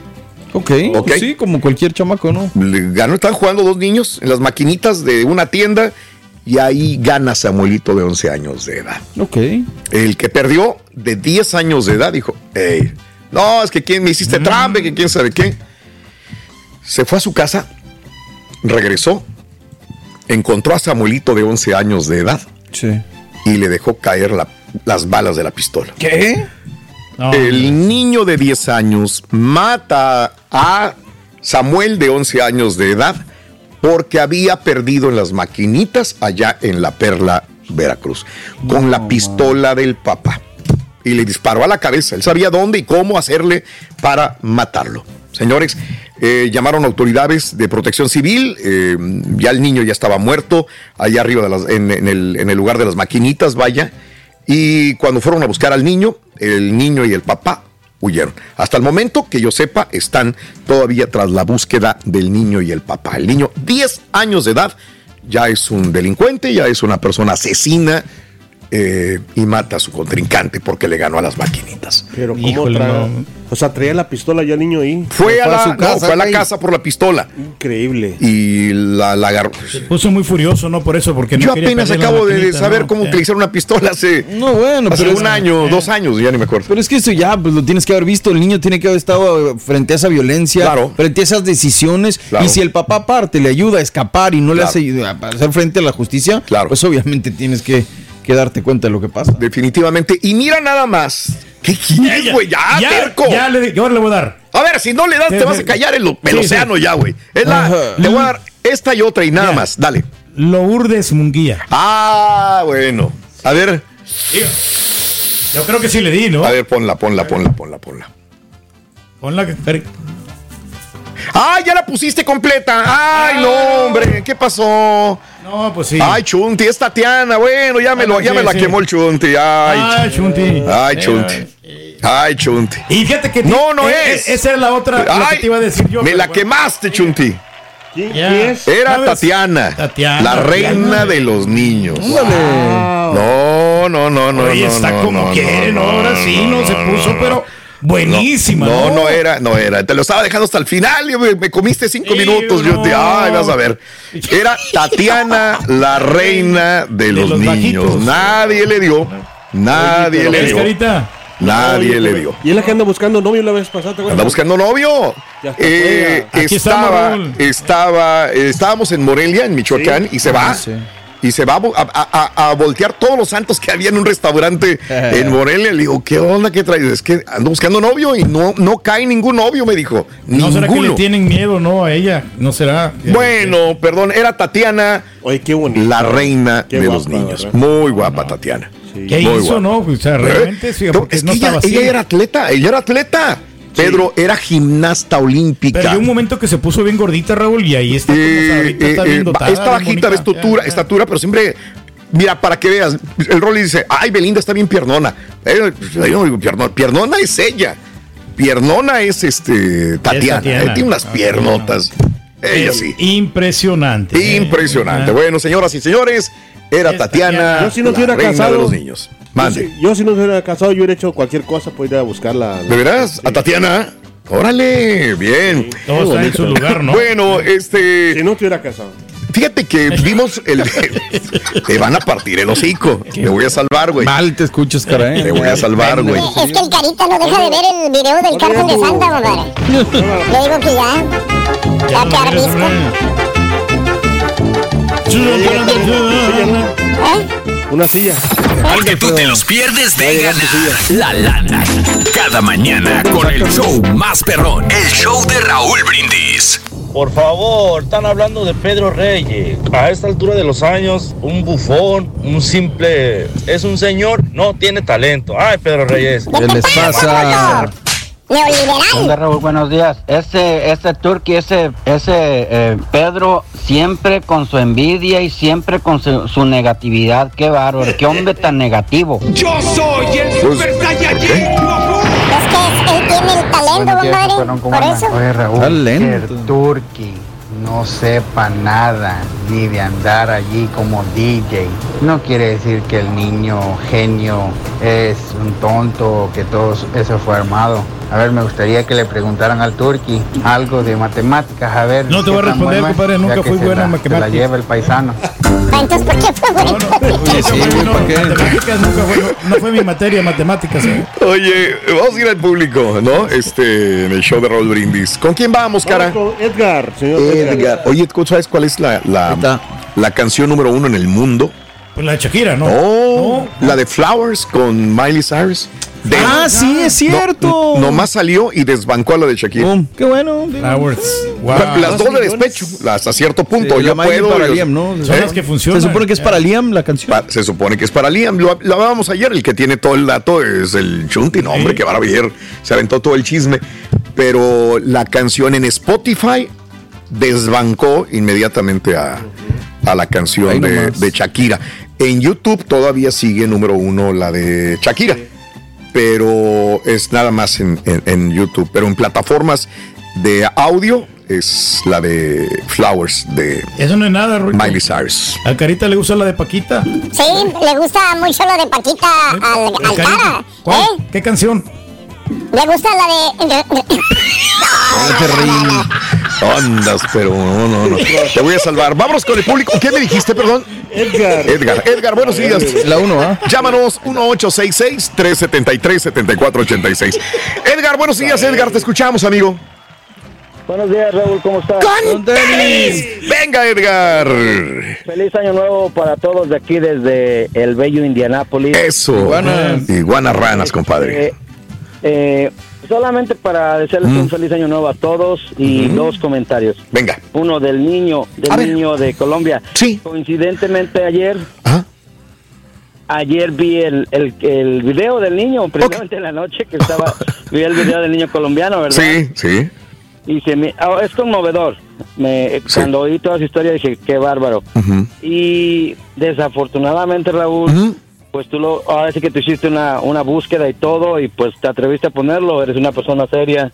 Ok. Pues sí, como cualquier chamaco, ¿no? Le ganó, están jugando dos niños en las maquinitas de una tienda y ahí gana Samuelito de 11 años de edad. Ok. El que perdió de 10 años de edad dijo, "Ey, no, es que quién me hiciste Mm. trampa, que quién sabe qué. Se fue a su casa, regresó, encontró a Samuelito de 11 años de edad Sí. y le dejó caer la- las balas de la pistola. ¿Qué? El niño de 10 años mata a Samuel de 11 años de edad porque había perdido en las maquinitas allá en la Perla, Veracruz, con la pistola del papá. Y le disparó a la cabeza. Él sabía dónde y cómo hacerle para matarlo. Señores, eh, llamaron autoridades de protección civil. eh, ya el niño ya estaba muerto allá arriba de las- en, en el, en el lugar de las maquinitas, vaya. Y cuando fueron a buscar al niño, el niño y el papá huyeron. Hasta el momento que yo sepa, están todavía tras la búsqueda del niño y el papá. El niño, 10 años de edad, ya es un delincuente, ya es una persona asesina eh, y mata a su contrincante porque le ganó a las maquinitas. Pero ¿cómo Híjole, no. O sea, traía la pistola ya el niño ahí. Fue a fue a la, su no, casa, fue a la casa por la pistola Increíble. y la, la agarró. Puso muy furioso, ¿no? Por eso, porque no Yo apenas acabo de saber ¿no? cómo Eh. utilizar una pistola hace, No, bueno, hace pero un es- año, eh. dos años, ya ni me acuerdo. Pero es que eso ya, pues lo tienes que haber visto. El niño tiene que haber estado frente a esa violencia, Claro. frente a esas decisiones. Claro. Y si el papá aparte le ayuda a escapar y no le hace a hacer frente a la justicia, Claro. pues obviamente tienes que, que darte cuenta de lo que pasa. Definitivamente. Y mira nada más. ¿Qué quieres, güey? Ya, terco. ya le, yo ahora le voy a dar. A ver, si no le das, te vas a callar el, el Sí, océano sí. ya, güey. Es la-. Te voy a dar esta y otra y nada Ya. más. Dale. Lourdes Munguía. Ah, bueno. A ver, Yo creo que sí le di, ¿no? a ver, ponla, ponla, ponla, ponla, ponla. Ponla que. ¡Ah, ya la pusiste completa! ¡Ay, no, hombre! ¿Qué pasó? No, pues sí. Ay, Chunti, es Tatiana. Bueno, ya me, lo, ya sí, me la sí. quemó el Chunti. Ay, Ay, Chunti. ay, Chunti. Ay, Chunti. Y fíjate que. No, no eh, es. eh, Esa era la otra. la que Ay, te iba a decir yo. me la bueno. quemaste, Chunti. ¿Quién, es? Era ¿Sabes? Tatiana, Tatiana, la reina Tatiana. de los niños. No, no, no, no. Oye, no, está no, como ¿no? Ahora sí, no, se puso, pero buenísima. No, no era, no era. Te lo estaba dejando hasta el final. y me, me comiste cinco minutos. Yo te, ay, vas a ver. Era Tatiana, la reina de los, los niños. bajitos. Nadie le dio. Nadie le ¿Ves, dio. carita? Nadie le dio. Y es la que anda buscando novio la vez pasada. Anda buscando novio. Ya está Eh, estaba, estaba, eh, estábamos en Morelia, en Michoacán, y se va. sí. Y se va a, vo- a- a- a voltear todos los santos que había en un restaurante en Morelia. Le digo, ¿qué onda? ¿Qué traes? Es que ando buscando novio y no, no cae ningún novio, me dijo. ¿No será que le tienen miedo, no, a ella? ¿No será? Bueno, perdón, era Tatiana, Oye, qué bonito. la reina Qué de guapa, los niños. ¿verdad? Muy guapa, Tatiana. ¿Qué Muy hizo, guapa. no? O sea, realmente sí, Eh, porque es no que ella, ella era atleta, ella era atleta. Pedro era gimnasta olímpica. Pero hay un momento que se puso bien gordita, Raúl, y ahí está como Eh, ahorita está eh, bien eh, dotada, está bien bajita de estatura, estatura, pero siempre. Mira, para que veas, el Rolly dice, ay, Belinda está bien piernona. Eh, yo no digo piernona, piernona es ella. Piernona es este Tatiana. Tatiana. eh, tiene unas Ah, piernotas. Ella Es sí. Impresionante. Impresionante. Ah. Bueno, señoras y señores, era Es Tatiana. Tatiana. Yo si no la hubiera casado. de los niños. Mande. Yo si no se hubiera casado, yo hubiera hecho cualquier cosa por ir a buscarla. ¿De veras? ¿A Tatiana? Órale, bien. Todo está en su lugar, ¿no? Bueno, este. Si no te hubiera casado. Fíjate que vimos el. te van a partir el hocico. Te voy a salvar, güey. Mal te escuchas, cara, ¿eh? Te voy a salvar, güey. Es que el carita no deja de ver el video del cártel de Santa, compadre. Le digo que ya. Ya que arbisco. Una silla. Porque tú te los pierdes de ganar la lana. Cada mañana con el show más perrón. El show de Raúl Brindis. Por favor, están hablando de Pedro Reyes. A esta altura de los años, un bufón, un simple. Es un señor, no tiene talento. Ay, Pedro Reyes. ¿Qué les pasa? Neoliberal. Raúl? Buenos días. Ese, ese Turki, ese, ese eh, Pedro, siempre con su envidia y siempre con su, su negatividad. Qué bárbaro, qué hombre tan negativo. Yo soy el Super Saiyajin. Es que él tiene el talento, compadre. Por eso. Oye, Raúl, Talento. que el Turki no sepa nada ni de andar allí como DJ. No quiere decir que el niño genio es un tonto que todo eso fue armado. A ver, me gustaría que le preguntaran al Turki algo de matemáticas. A ver. No te qué voy a responder, bueno compadre, nunca fui bueno en matemáticas. la lleva el paisano. Entonces, ¿por qué fue bueno? Eso fue, no, matemáticas nunca fue, no fue mi materia, matemáticas. ¿eh? Oye, vamos a ir al público, ¿no? Este, en el show de Raúl Brindis. ¿Con quién vamos, cara? Vamos con Edgar, señor Edgar. Edgar. Oye, ¿tú ¿sabes cuál es la, la, la canción número uno en el mundo? Pues la de Shakira, ¿no? Oh, la de Flowers con Miley Cyrus. De- Ah, sí, es cierto. No, nomás salió y desbancó a la de Shakira. Qué bueno. Flowers. Wow. Las dos de despecho, las a cierto punto. Sí, yo puedo. para yo- Liam, ¿no? ¿Eh? Son las que funcionan. Se supone que es para Liam la canción. Pa- Se supone que es para Liam. Lo, lo hablábamos ayer. El que tiene todo el dato es el Chunti. No, hombre, que va a ver. Se aventó todo el chisme. Pero la canción en Spotify desbancó inmediatamente a, a la canción de Shakira. En YouTube todavía sigue número uno la de Shakira. Pero es nada más en, en- en YouTube. Pero en plataformas de audio es la de Flowers de Eso no es nada. Miley Cyrus. A Carita le gusta la de Paquita. Sí, le gusta mucho lo de Paquita al, al Carita. cara. ¿Cuál? ¿Eh? ¿Qué canción? Le gusta la de. Andas, pero no, no, no. Te voy a salvar. Vámonos con el público. ¿Qué me dijiste, perdón? Edgar. Edgar, Edgar, buenos días. La 1, ¿ah? Llámanos 1866-373-7486. Edgar, buenos días, Edgar. Te escuchamos, amigo. Buenos días, Raúl, ¿cómo estás? ¡Con tenis! Venga, Edgar. Feliz año nuevo para todos de aquí desde el bello Indianápolis. Eso. Iguanas. Iguanas ranas, compadre. Eh, eh, solamente para desearles Mm. un feliz año nuevo a todos y dos comentarios. Venga. Uno del niño, A del ver. niño de Colombia. Sí. Coincidentemente ayer, Ajá. ayer vi el, el, el video del niño, precisamente en la noche que estaba, vi el video del niño colombiano, ¿verdad? Sí, sí. Y se me, ah, es conmovedor. Me, Cuando oí toda su historia dije, qué bárbaro. Y desafortunadamente, Raúl. Pues tú lo, ahora sí que tú hiciste una, una búsqueda y todo, y pues te atreviste a ponerlo, eres una persona seria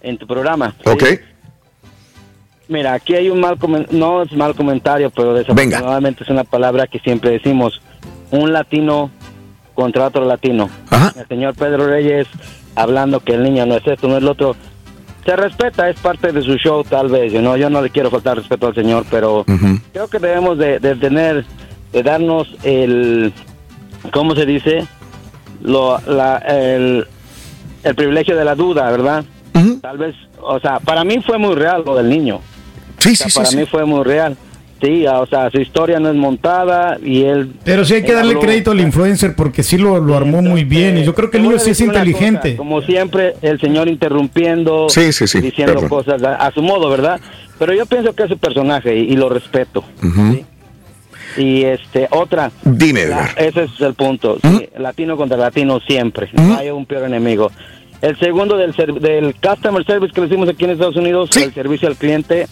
en tu programa. ¿sí? Ok. Mira, aquí hay un mal comentario, no es mal comentario, pero desafortunadamente es una palabra que siempre decimos, un latino contra otro latino. Ajá. El señor Pedro Reyes hablando que el niño no es esto, no es lo otro. Se respeta, es parte de su show tal vez, ¿no? yo no le quiero faltar respeto al señor, pero creo que debemos de, de tener, de darnos el, ¿cómo se dice? Lo, la, el, el privilegio de la duda, ¿verdad? Tal vez, o sea, para mí fue muy real lo del niño. Sí, O sea, sí, sí. para sí. mí fue muy real. Sí, o sea, su historia no es montada y él... Pero sí hay que darle habló- crédito al influencer porque sí lo, lo armó muy bien. Y yo creo que el niño sí es inteligente. cosa, como siempre, el señor interrumpiendo, Sí, sí, sí, diciendo cosas a, a su modo, ¿verdad? Pero yo pienso que es su personaje y, y lo respeto. Ujú. Y este, otra, Dime, la- ese es el punto. sí, latino contra latino siempre. No hay un peor enemigo. El segundo del, del customer service que le hicimos aquí en Estados Unidos, Sí. el servicio al cliente,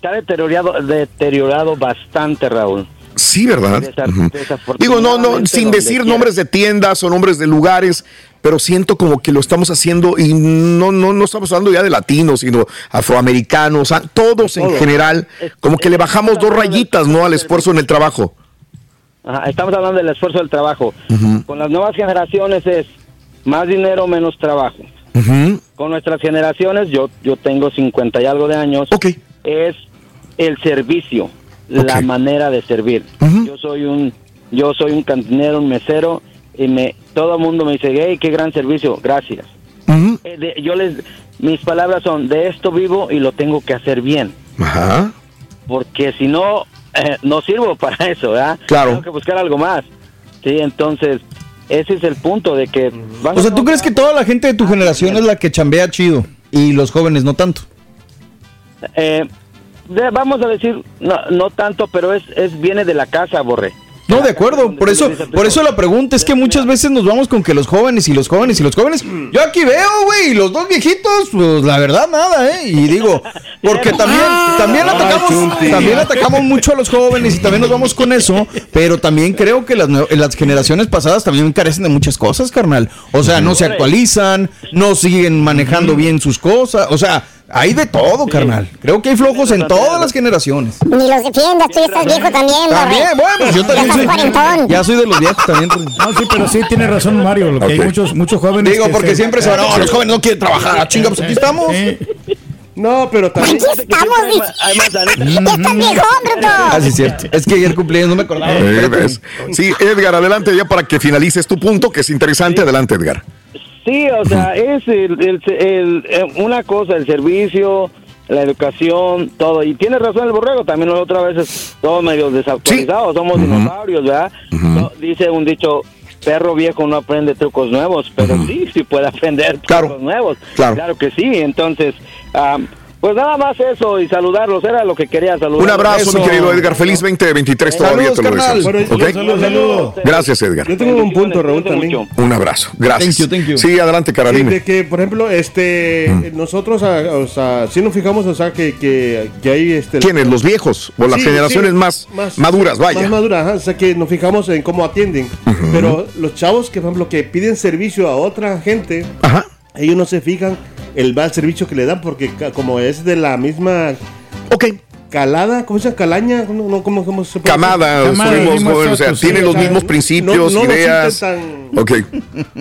se ha deteriorado, deteriorado bastante, Raúl. Sí, ¿verdad? Desa- Digo, no, no, sin decir quiera. nombres de tiendas o nombres de lugares, pero siento como que lo estamos haciendo y no, no, no estamos hablando ya de latinos, sino afroamericanos, todos en general, como que le bajamos dos rayitas, ¿no? Al esfuerzo en el trabajo. Ajá, estamos hablando del esfuerzo del trabajo. Con las nuevas generaciones es más dinero, menos trabajo. Con nuestras generaciones, yo, yo tengo 50 y algo de años, es el servicio, la manera de servir. Yo soy un yo soy un cantinero, un mesero y me todo el mundo me dice, "Hey, qué gran servicio." Gracias. Eh, de- yo les mis palabras son, "De esto vivo y lo tengo que hacer bien." Ajá. Porque si no eh, no sirvo para eso, ¿verdad? Claro. Tengo que buscar algo más. Sí, entonces ese es el punto de que van O sea, ¿tú crees que toda la gente de tu generación es la que chambea chido y los jóvenes no tanto? Eh, de- vamos a decir, no, no tanto, pero es, es viene de la casa, Borre. No, de acuerdo, por eso, por eso la pregunta es que muchas veces nos vamos con que los jóvenes y los jóvenes y los jóvenes. Yo aquí veo, güey, y los dos viejitos, pues la verdad nada, ¿eh? Y digo, porque también, también atacamos, también atacamos mucho a los jóvenes y también nos vamos con eso, pero también creo que las, las generaciones pasadas también carecen de muchas cosas, carnal. O sea, no se actualizan, no siguen manejando bien sus cosas, o sea, hay de todo, carnal. Creo que hay flojos en todas las generaciones. Ni los defiendas, tú ya estás viejo también, También, Borre. bueno, pues yo Ya también estás soy, cuarentón. ya soy de los viejos también. No, sí, pero sí tiene razón Mario, lo que hay muchos, muchos jóvenes. Digo, que porque siempre se van, no, los jóvenes no quieren trabajar, ah, chinga, pues aquí estamos. No, pero también. Aquí estamos, dice. Ya estás viejo, bruto. Ah, sí, es cierto. Es que ayer cumpleaños, no me acordaba. ¿ves? Sí, Edgar, adelante ya para que finalices tu punto, que es interesante. Adelante, Edgar. Sí, o sea, es el, el- el- eh, una cosa, el servicio, la educación, todo. Y tiene razón el borrego, también nosotros a veces todos medio desactualizados, somos dinosaurios, ¿verdad? No, dice un dicho, perro viejo no aprende trucos nuevos, pero sí, sí puede aprender trucos nuevos. claro. que sí, entonces... ah, pues nada más eso y saludarlos, era lo que quería saludar. Un abrazo, mi querido Edgar. Feliz 2023 todavía te lo deseamos. ¿Ok? Gracias, Edgar. Yo tengo un punto, Raúl, también. Un abrazo. Gracias. Thank you, thank you. Sí, adelante, dime. de que, por ejemplo, este, Mm. nosotros, o sea, si nos fijamos, o sea, que, que, que hay este. ¿Quiénes? ¿Los viejos? ¿O las Sí, generaciones sí, más, maduras? Vaya. Más maduras, ajá, o sea, que nos fijamos en cómo atienden. Pero los chavos que, por ejemplo, que piden servicio a otra gente, ellos no se fijan el mal servicio que le dan porque como es de la misma... Ok. Calada, ¿cómo se llama? Calaña, no, no, ¿cómo, cómo se puede Camada? Camada, subimos, o sea, tienen los o mismos principios, no- no lo ideas. Ok.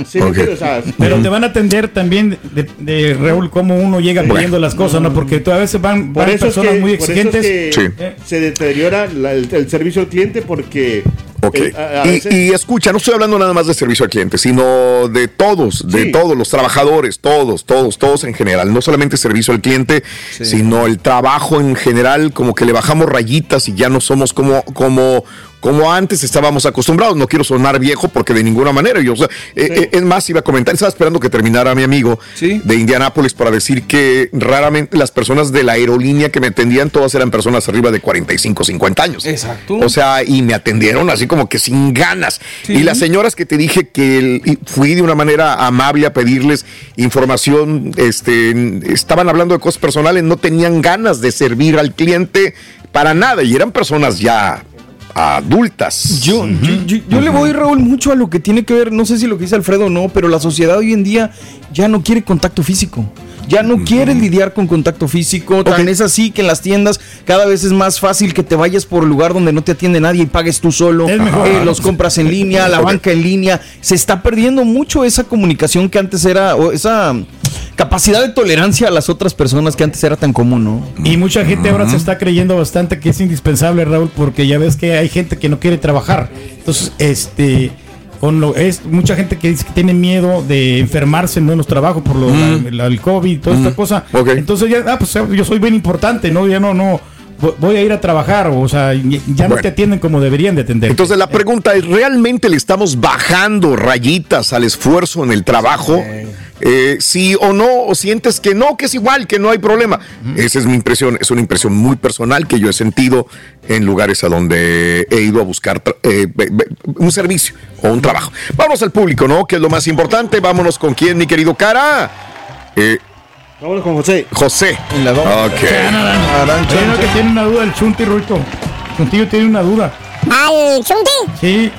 Sí, Ok. o sea, Pero te van a atender también de, de, Raúl cómo uno llega Bueno. pidiendo las cosas, ¿no? Porque tú a veces van, Por van eso es personas que, muy por eso es exigentes. se deteriora la- el, el servicio al cliente porque Ok. eh, a- a Y, veces- y escucha, no estoy hablando nada más de servicio al cliente, sino de todos, de Sí. todos los trabajadores, todos, todos, todos en general. No solamente servicio al cliente, sino el trabajo en general, como que le bajamos rayitas y ya no somos como, como, como antes estábamos acostumbrados. No quiero sonar viejo porque de ninguna manera. Yo, o sea, eh, eh, es más, iba a comentar, estaba esperando que terminara mi amigo de Indianápolis para decir que raramente las personas de la aerolínea que me atendían, todas eran personas arriba de 45, 50 años. Exacto. O sea, y me atendieron así como que sin ganas. Y las señoras que te dije que el- fui de una manera amable a pedirles información, este, estaban hablando de cosas personales, no tenían ganas de servir al cliente para nada y eran personas ya adultas. Yo, yo, yo- yo le voy, Raúl, mucho a lo que tiene que ver, no sé si lo que dice Alfredo o no, pero la sociedad hoy en día ya no quiere contacto físico. Ya no quiere lidiar con contacto físico. Tan es así que en las tiendas cada vez es más fácil que te vayas por el lugar donde no te atiende nadie y pagues tú solo. mejor. Eh, los compras en línea, la banca en línea. Se está perdiendo mucho esa comunicación que antes era, o esa capacidad de tolerancia a las otras personas que antes era tan común, ¿no? Y mucha gente ahora se está creyendo bastante que es indispensable, Raúl, porque ya ves que hay gente que no quiere trabajar. Entonces, este, con lo es mucha gente que dice que tiene miedo de enfermarse ¿no? en los trabajos por lo, Mm. la- el COVID y toda esta cosa. Entonces ya, ah, pues yo soy bien importante, ¿no? Ya no, no, voy a ir a trabajar, o sea, ya no te atienden como deberían de atender. Entonces la pregunta es, ¿realmente le estamos bajando rayitas al esfuerzo en el trabajo? Eh, sí o no, o sientes que no, que es igual, que no hay problema. Esa es mi impresión, es una impresión muy personal que yo he sentido en lugares a donde he ido a buscar eh, un servicio o un trabajo. Vámonos al público, ¿no? Que es lo más importante. Vámonos con quién, mi querido cara. Eh, Vámonos con José. José. Ok. Hay uno que tiene una duda, el Chunti, Ruito. Contigo tiene una duda. ¿Al Chunti? Sí,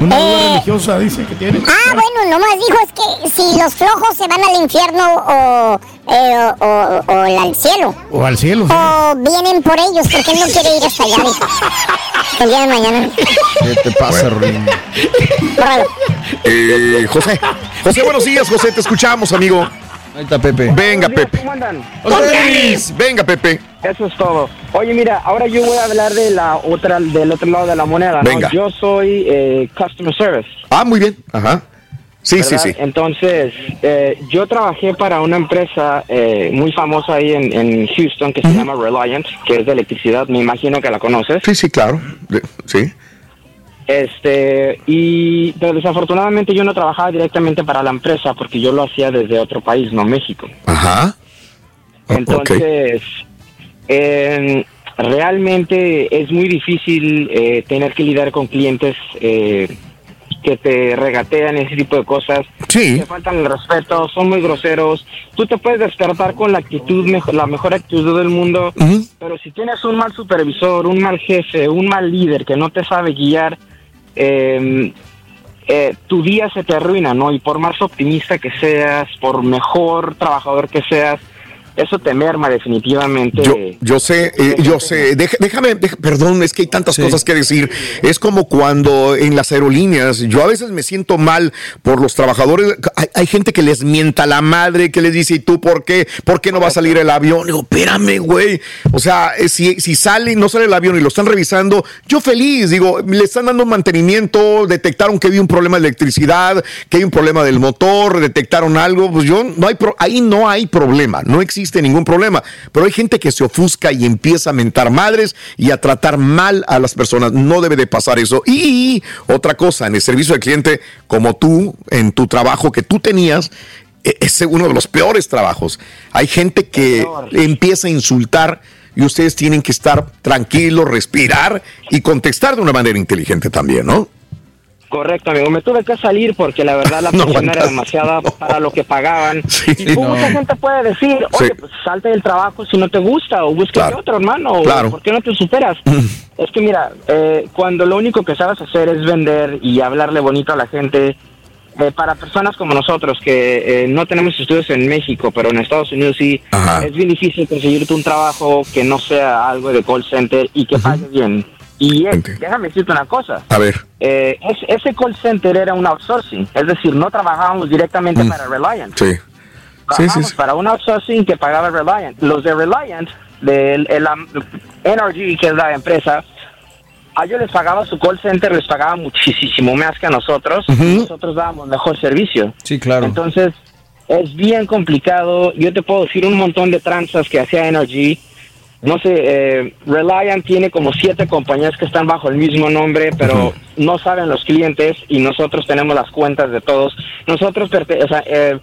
una duda Eh. religiosa, dice que tiene. Ah, bueno, nomás dijo es que si los flojos se van al infierno o, eh, o, o- o al cielo. O al cielo. sí. O vienen por ellos porque él no quiere ir hasta allá. dijo. el día de mañana. ¿Qué te pasa, Ruin? Bórralo. Eh, José. José, buenos días, José. Te escuchamos, amigo. Ahí está Pepe. Venga, Pepe. ¿Cómo andan? Venga, Pepe. Eso es todo. Oye, mira, ahora yo voy a hablar de la otra, del otro lado de la moneda. ¿no? Venga. Yo soy eh, customer service. Ah, muy bien. Ajá. Sí, sí, ¿verdad? sí. Entonces, eh, yo trabajé para una empresa eh, muy famosa ahí en, en Houston que se llama Reliant, que es de electricidad. Me imagino que la conoces. Sí, sí, claro. Sí. Este, y pero desafortunadamente yo no trabajaba directamente para la empresa porque yo lo hacía desde otro país, no México. Ajá. Entonces, em, realmente es muy difícil eh, tener que lidiar con clientes eh, que te regatean ese tipo de cosas. Sí. Te faltan el respeto, son muy groseros. Tú te puedes despertar con la actitud, mejor, la mejor actitud del mundo, pero si tienes un mal supervisor, un mal jefe, un mal líder que no te sabe guiar, eh, eh, tu día se te arruina, ¿no? Y por más optimista que seas, por mejor trabajador que seas, eso te merma definitivamente. Yo, yo sé, eh, yo sé. Deja- déjame, deja- perdón, es que hay tantas cosas que decir. Es como cuando en las aerolíneas, yo a veces me siento mal por los trabajadores. Hay, hay gente que les mienta la madre, que les dice, ¿y tú por qué? ¿Por qué no va a salir el avión? Digo, espérame, güey. O sea, eh, si, si sale y no sale el avión y lo están revisando, yo feliz. Digo, le están dando mantenimiento, detectaron que había un problema de electricidad, que hay un problema del motor, detectaron algo. Pues yo, no hay pro- ahí no hay problema, no existe ningún problema. Pero hay gente que se ofusca y empieza a mentar madres y a tratar mal a las personas. No debe de pasar eso. Y otra cosa, en el servicio al cliente, como tú, en tu trabajo que tú tenías, e- es uno de los peores trabajos. Hay gente que empieza a insultar y ustedes tienen que estar tranquilos, respirar y contestar de una manera inteligente también, ¿no? Correcto, amigo. Me tuve que salir porque la verdad la No presión era demasiada para lo que pagaban. y Sí, no. mucha gente puede decir, oye, Sí. pues salte del trabajo si no te gusta o Claro. otro, hermano. o Claro. ¿Por qué no te superas? es que mira, eh, cuando lo único que sabes hacer es vender y hablarle bonito a la gente, eh, para personas como nosotros que eh, no tenemos estudios en México, pero en Estados Unidos sí, es bien difícil conseguirte un trabajo que no sea algo de call center y que pague bien. Y es- déjame decirte una cosa. A ver. Eh, es- ese call center era un outsourcing, es decir, no trabajábamos directamente para Reliant. Sí. Trabajamos para un outsourcing que pagaba Reliant. Los de Reliant, del el, am- NRG, que es la empresa, a ellos les pagaba su call center, les pagaba muchísimo más que a nosotros. Nosotros dábamos mejor servicio. Sí, claro. Entonces, es bien complicado. Yo te puedo decir un montón de tranzas que hacía Energy. No sé, eh, Reliant tiene como siete compañías que están bajo el mismo nombre, pero no saben los clientes y nosotros tenemos las cuentas de todos. Nosotros, o sea, eh,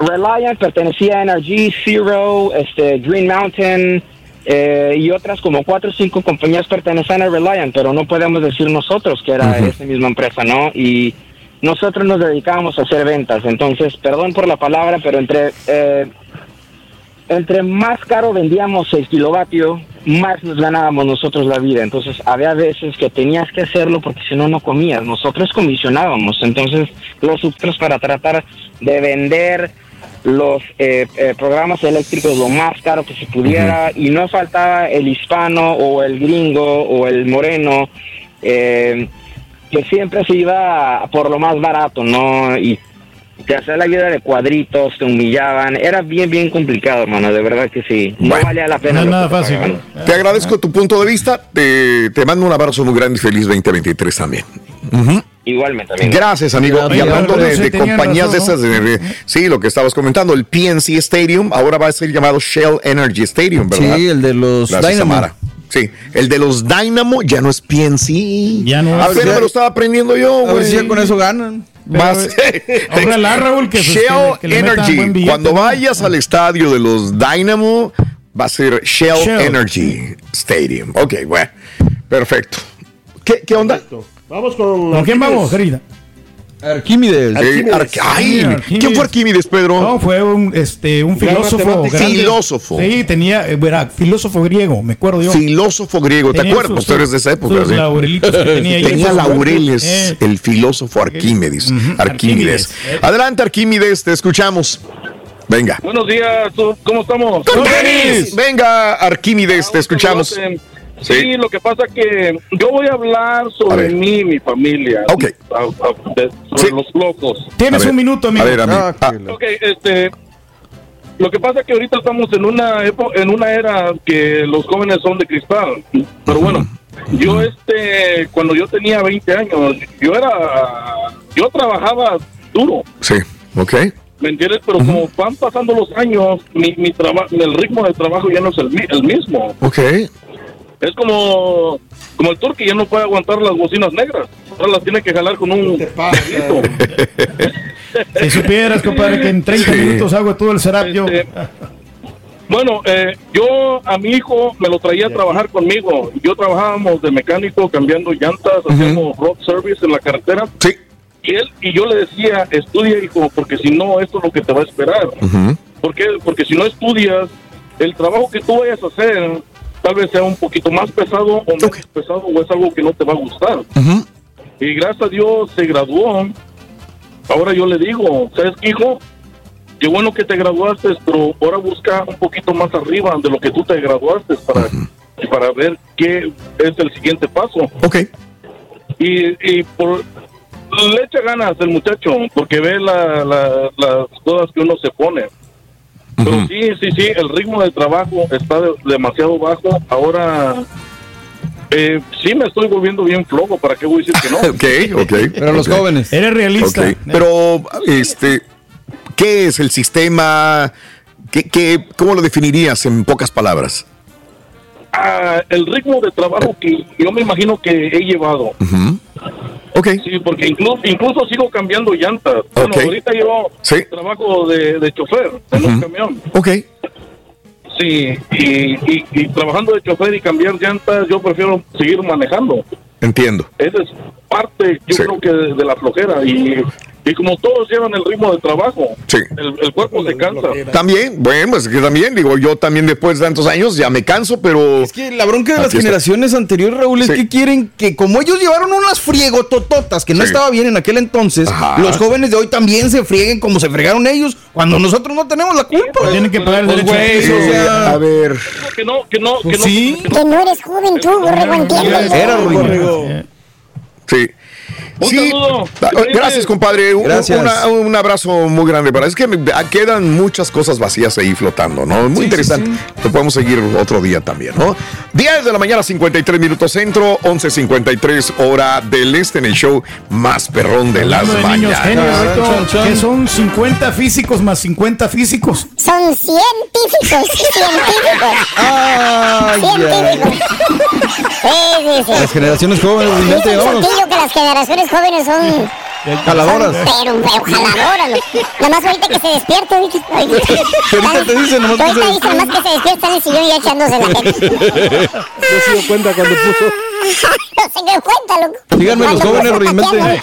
Reliant pertenecía a Energy, Zero, este, Green Mountain eh, y otras como cuatro o cinco compañías pertenecen a Reliant, pero no podemos decir nosotros que era esa misma empresa, ¿no? Y nosotros nos dedicábamos a hacer ventas, entonces, perdón por la palabra, pero entre eh, entre más caro vendíamos el kilovatio, más nos ganábamos nosotros la vida. Entonces, había veces que tenías que hacerlo porque si no, no comías. Nosotros comisionábamos. Entonces, los subtros para tratar de vender los eh, eh, programas eléctricos lo más caro que se pudiera y no faltaba el hispano o el gringo o el moreno eh, que siempre se iba por lo más barato, ¿no? Y te hacía la vida de cuadritos, te humillaban, era bien, bien complicado, hermano, de verdad que sí. No valía la pena. lo que te pagaban. Te agradezco tu punto de vista. Te, te mando un abrazo muy grande y feliz 2023 también. Igualmente, amigo. Gracias, amigo. Y hablando de, compañías razón, de esas, de- de- sí, lo que estabas comentando, el PNC Stadium ahora va a ser llamado Shell Energy Stadium, ¿verdad? Sí, el de los Gracias, Dynamo. Samara. Sí, el de los Dynamo ya no es PNC. Ya no A es. ver, me lo estaba aprendiendo yo, A ver güey. si ya con eso ganan. Más. Ojalá, Raúl, que, pues, Shell que- que Energy. buen billete, Cuando ¿no? vayas al estadio de los Dynamo, va a ser Shell, Shell. Energy Stadium. Ok, bueno. Perfecto. ¿Qué, qué onda? Vamos con. ¿Con quién vamos, querida? Arquímedes. Eh, Arqu- ay, ¿Quién fue Arquímedes, Pedro? No, fue un, este, un filósofo. Filósofo. Sí, tenía, eh, era filósofo griego, me acuerdo yo. Filósofo griego, ¿te Tenía acuerdas? sus- Tú eres de esa época. sus ¿sí? laurelitos que tenía ahí. Tenía laureles, eh. el filósofo Arquímedes. Arquímedes. Arquímedes. Adelante, Arquímedes, te escuchamos. Venga. Buenos días, ¿cómo estamos? Con tenis. Venga, Arquímedes, te escuchamos. Sí, lo que pasa que yo voy a hablar sobre mí y mi familia. Ok. A- a- de- sobre los locos. Tienes un minuto, amigo. a ver, amigo. Ah. Ok, este. Lo que pasa es que ahorita estamos en una epo- en una era que los jóvenes son de cristal. Pero bueno, yo este cuando yo tenía 20 años, yo era yo trabajaba duro, Sí, ok. ¿me entiendes? Pero como van pasando los años, mi, mi trabajo, el ritmo de trabajo ya no es el, mi- el mismo. Ok. Es como como el turque ya no puede aguantar las bocinas negras. Ahora las tiene que jalar con un perrito. Si supieras, compadre, que en 30 Sí. minutos hago todo el setup yo. Bueno, eh, yo a mi hijo me lo traía a trabajar conmigo. Yo trabajábamos de mecánico, cambiando llantas, hacíamos road service en la carretera. Sí. Y él y yo le decía, estudia hijo, porque si no esto es lo que te va a esperar. ¿Por qué? Porque si no estudias, el trabajo que tú vayas a hacer tal vez sea un poquito más pesado o menos pesado o es algo que no te va a gustar. Y gracias a Dios se graduó. Ahora yo le digo, ¿sabes qué, hijo? Qué bueno que te graduaste, pero ahora busca un poquito más arriba de lo que tú te graduaste para, para ver qué es el siguiente paso. Ok. Y, y por, le echa ganas el muchacho, porque ve la, la- las cosas que uno se pone. Pero sí, sí, sí, el ritmo de trabajo está de- demasiado bajo. Ahora, eh, sí me estoy volviendo bien flojo, ¿para qué voy a decir que no? Ok, ok. Pero los jóvenes. Eres realista. Ok, Pero, este, ¿qué es el sistema? ¿Qué, qué, ¿Cómo lo definirías en pocas palabras? Ah, el ritmo de trabajo que yo me imagino que he llevado. Ok. Sí, porque incluso, incluso sigo cambiando llantas. Bueno, Ok. ahorita yo trabajo de, de chofer en un camión. Ok. Sí, y, y- y trabajando de chofer y cambiar llantas, yo prefiero seguir manejando. Entiendo. Esa es parte, yo creo que de, de la flojera. Y, y como todos llevan el ritmo de trabajo, Sí. el, el cuerpo se cansa. También, bueno, pues que también, digo, yo también después de tantos años ya me canso, pero... Es que la bronca de las está. generaciones anteriores, Raúl, es Sí. que quieren que como ellos llevaron unas friegotototas que no Sí. estaba bien en aquel entonces, Ajá. los jóvenes de hoy también se frieguen como se fregaron ellos, cuando nosotros no tenemos la culpa. Tienen que pagar el Pues, derecho güey, de piso. o sea, a ver... Que no, que no, que no. sí. Que no eres joven tú, borrego, entiendes. Era ruido. Sí. Un Sí, saludo. Ah, gracias, compadre. Un, Gracias. una- un abrazo muy grande. Para es que me- ah, quedan muchas cosas vacías ahí flotando, ¿no? Muy interesante. Lo podemos seguir otro día también, ¿no? 10 de la mañana, 53 minutos centro, 11.53 hora del este en el show más perrón de las de niños mañanas. genios, Beto, que son 50 físicos más 50 físicos. Son científicos, científicos. Ay, científicos. Sí, sí, sí. Las generaciones jóvenes, Dice el vámonos. Sotillo que las generaciones jóvenes son... Jaladoras. Pero, pero jaladoras. ¿no? Nada más ahorita que se despierte. ahorita- Ahorita te dicen nomás que Ahorita se dice nomás que se despierta en el sillón y ya echándose la gente. No se dio cuenta cuando puso. No se dio cuenta, loco. Díganme los jóvenes, realmente.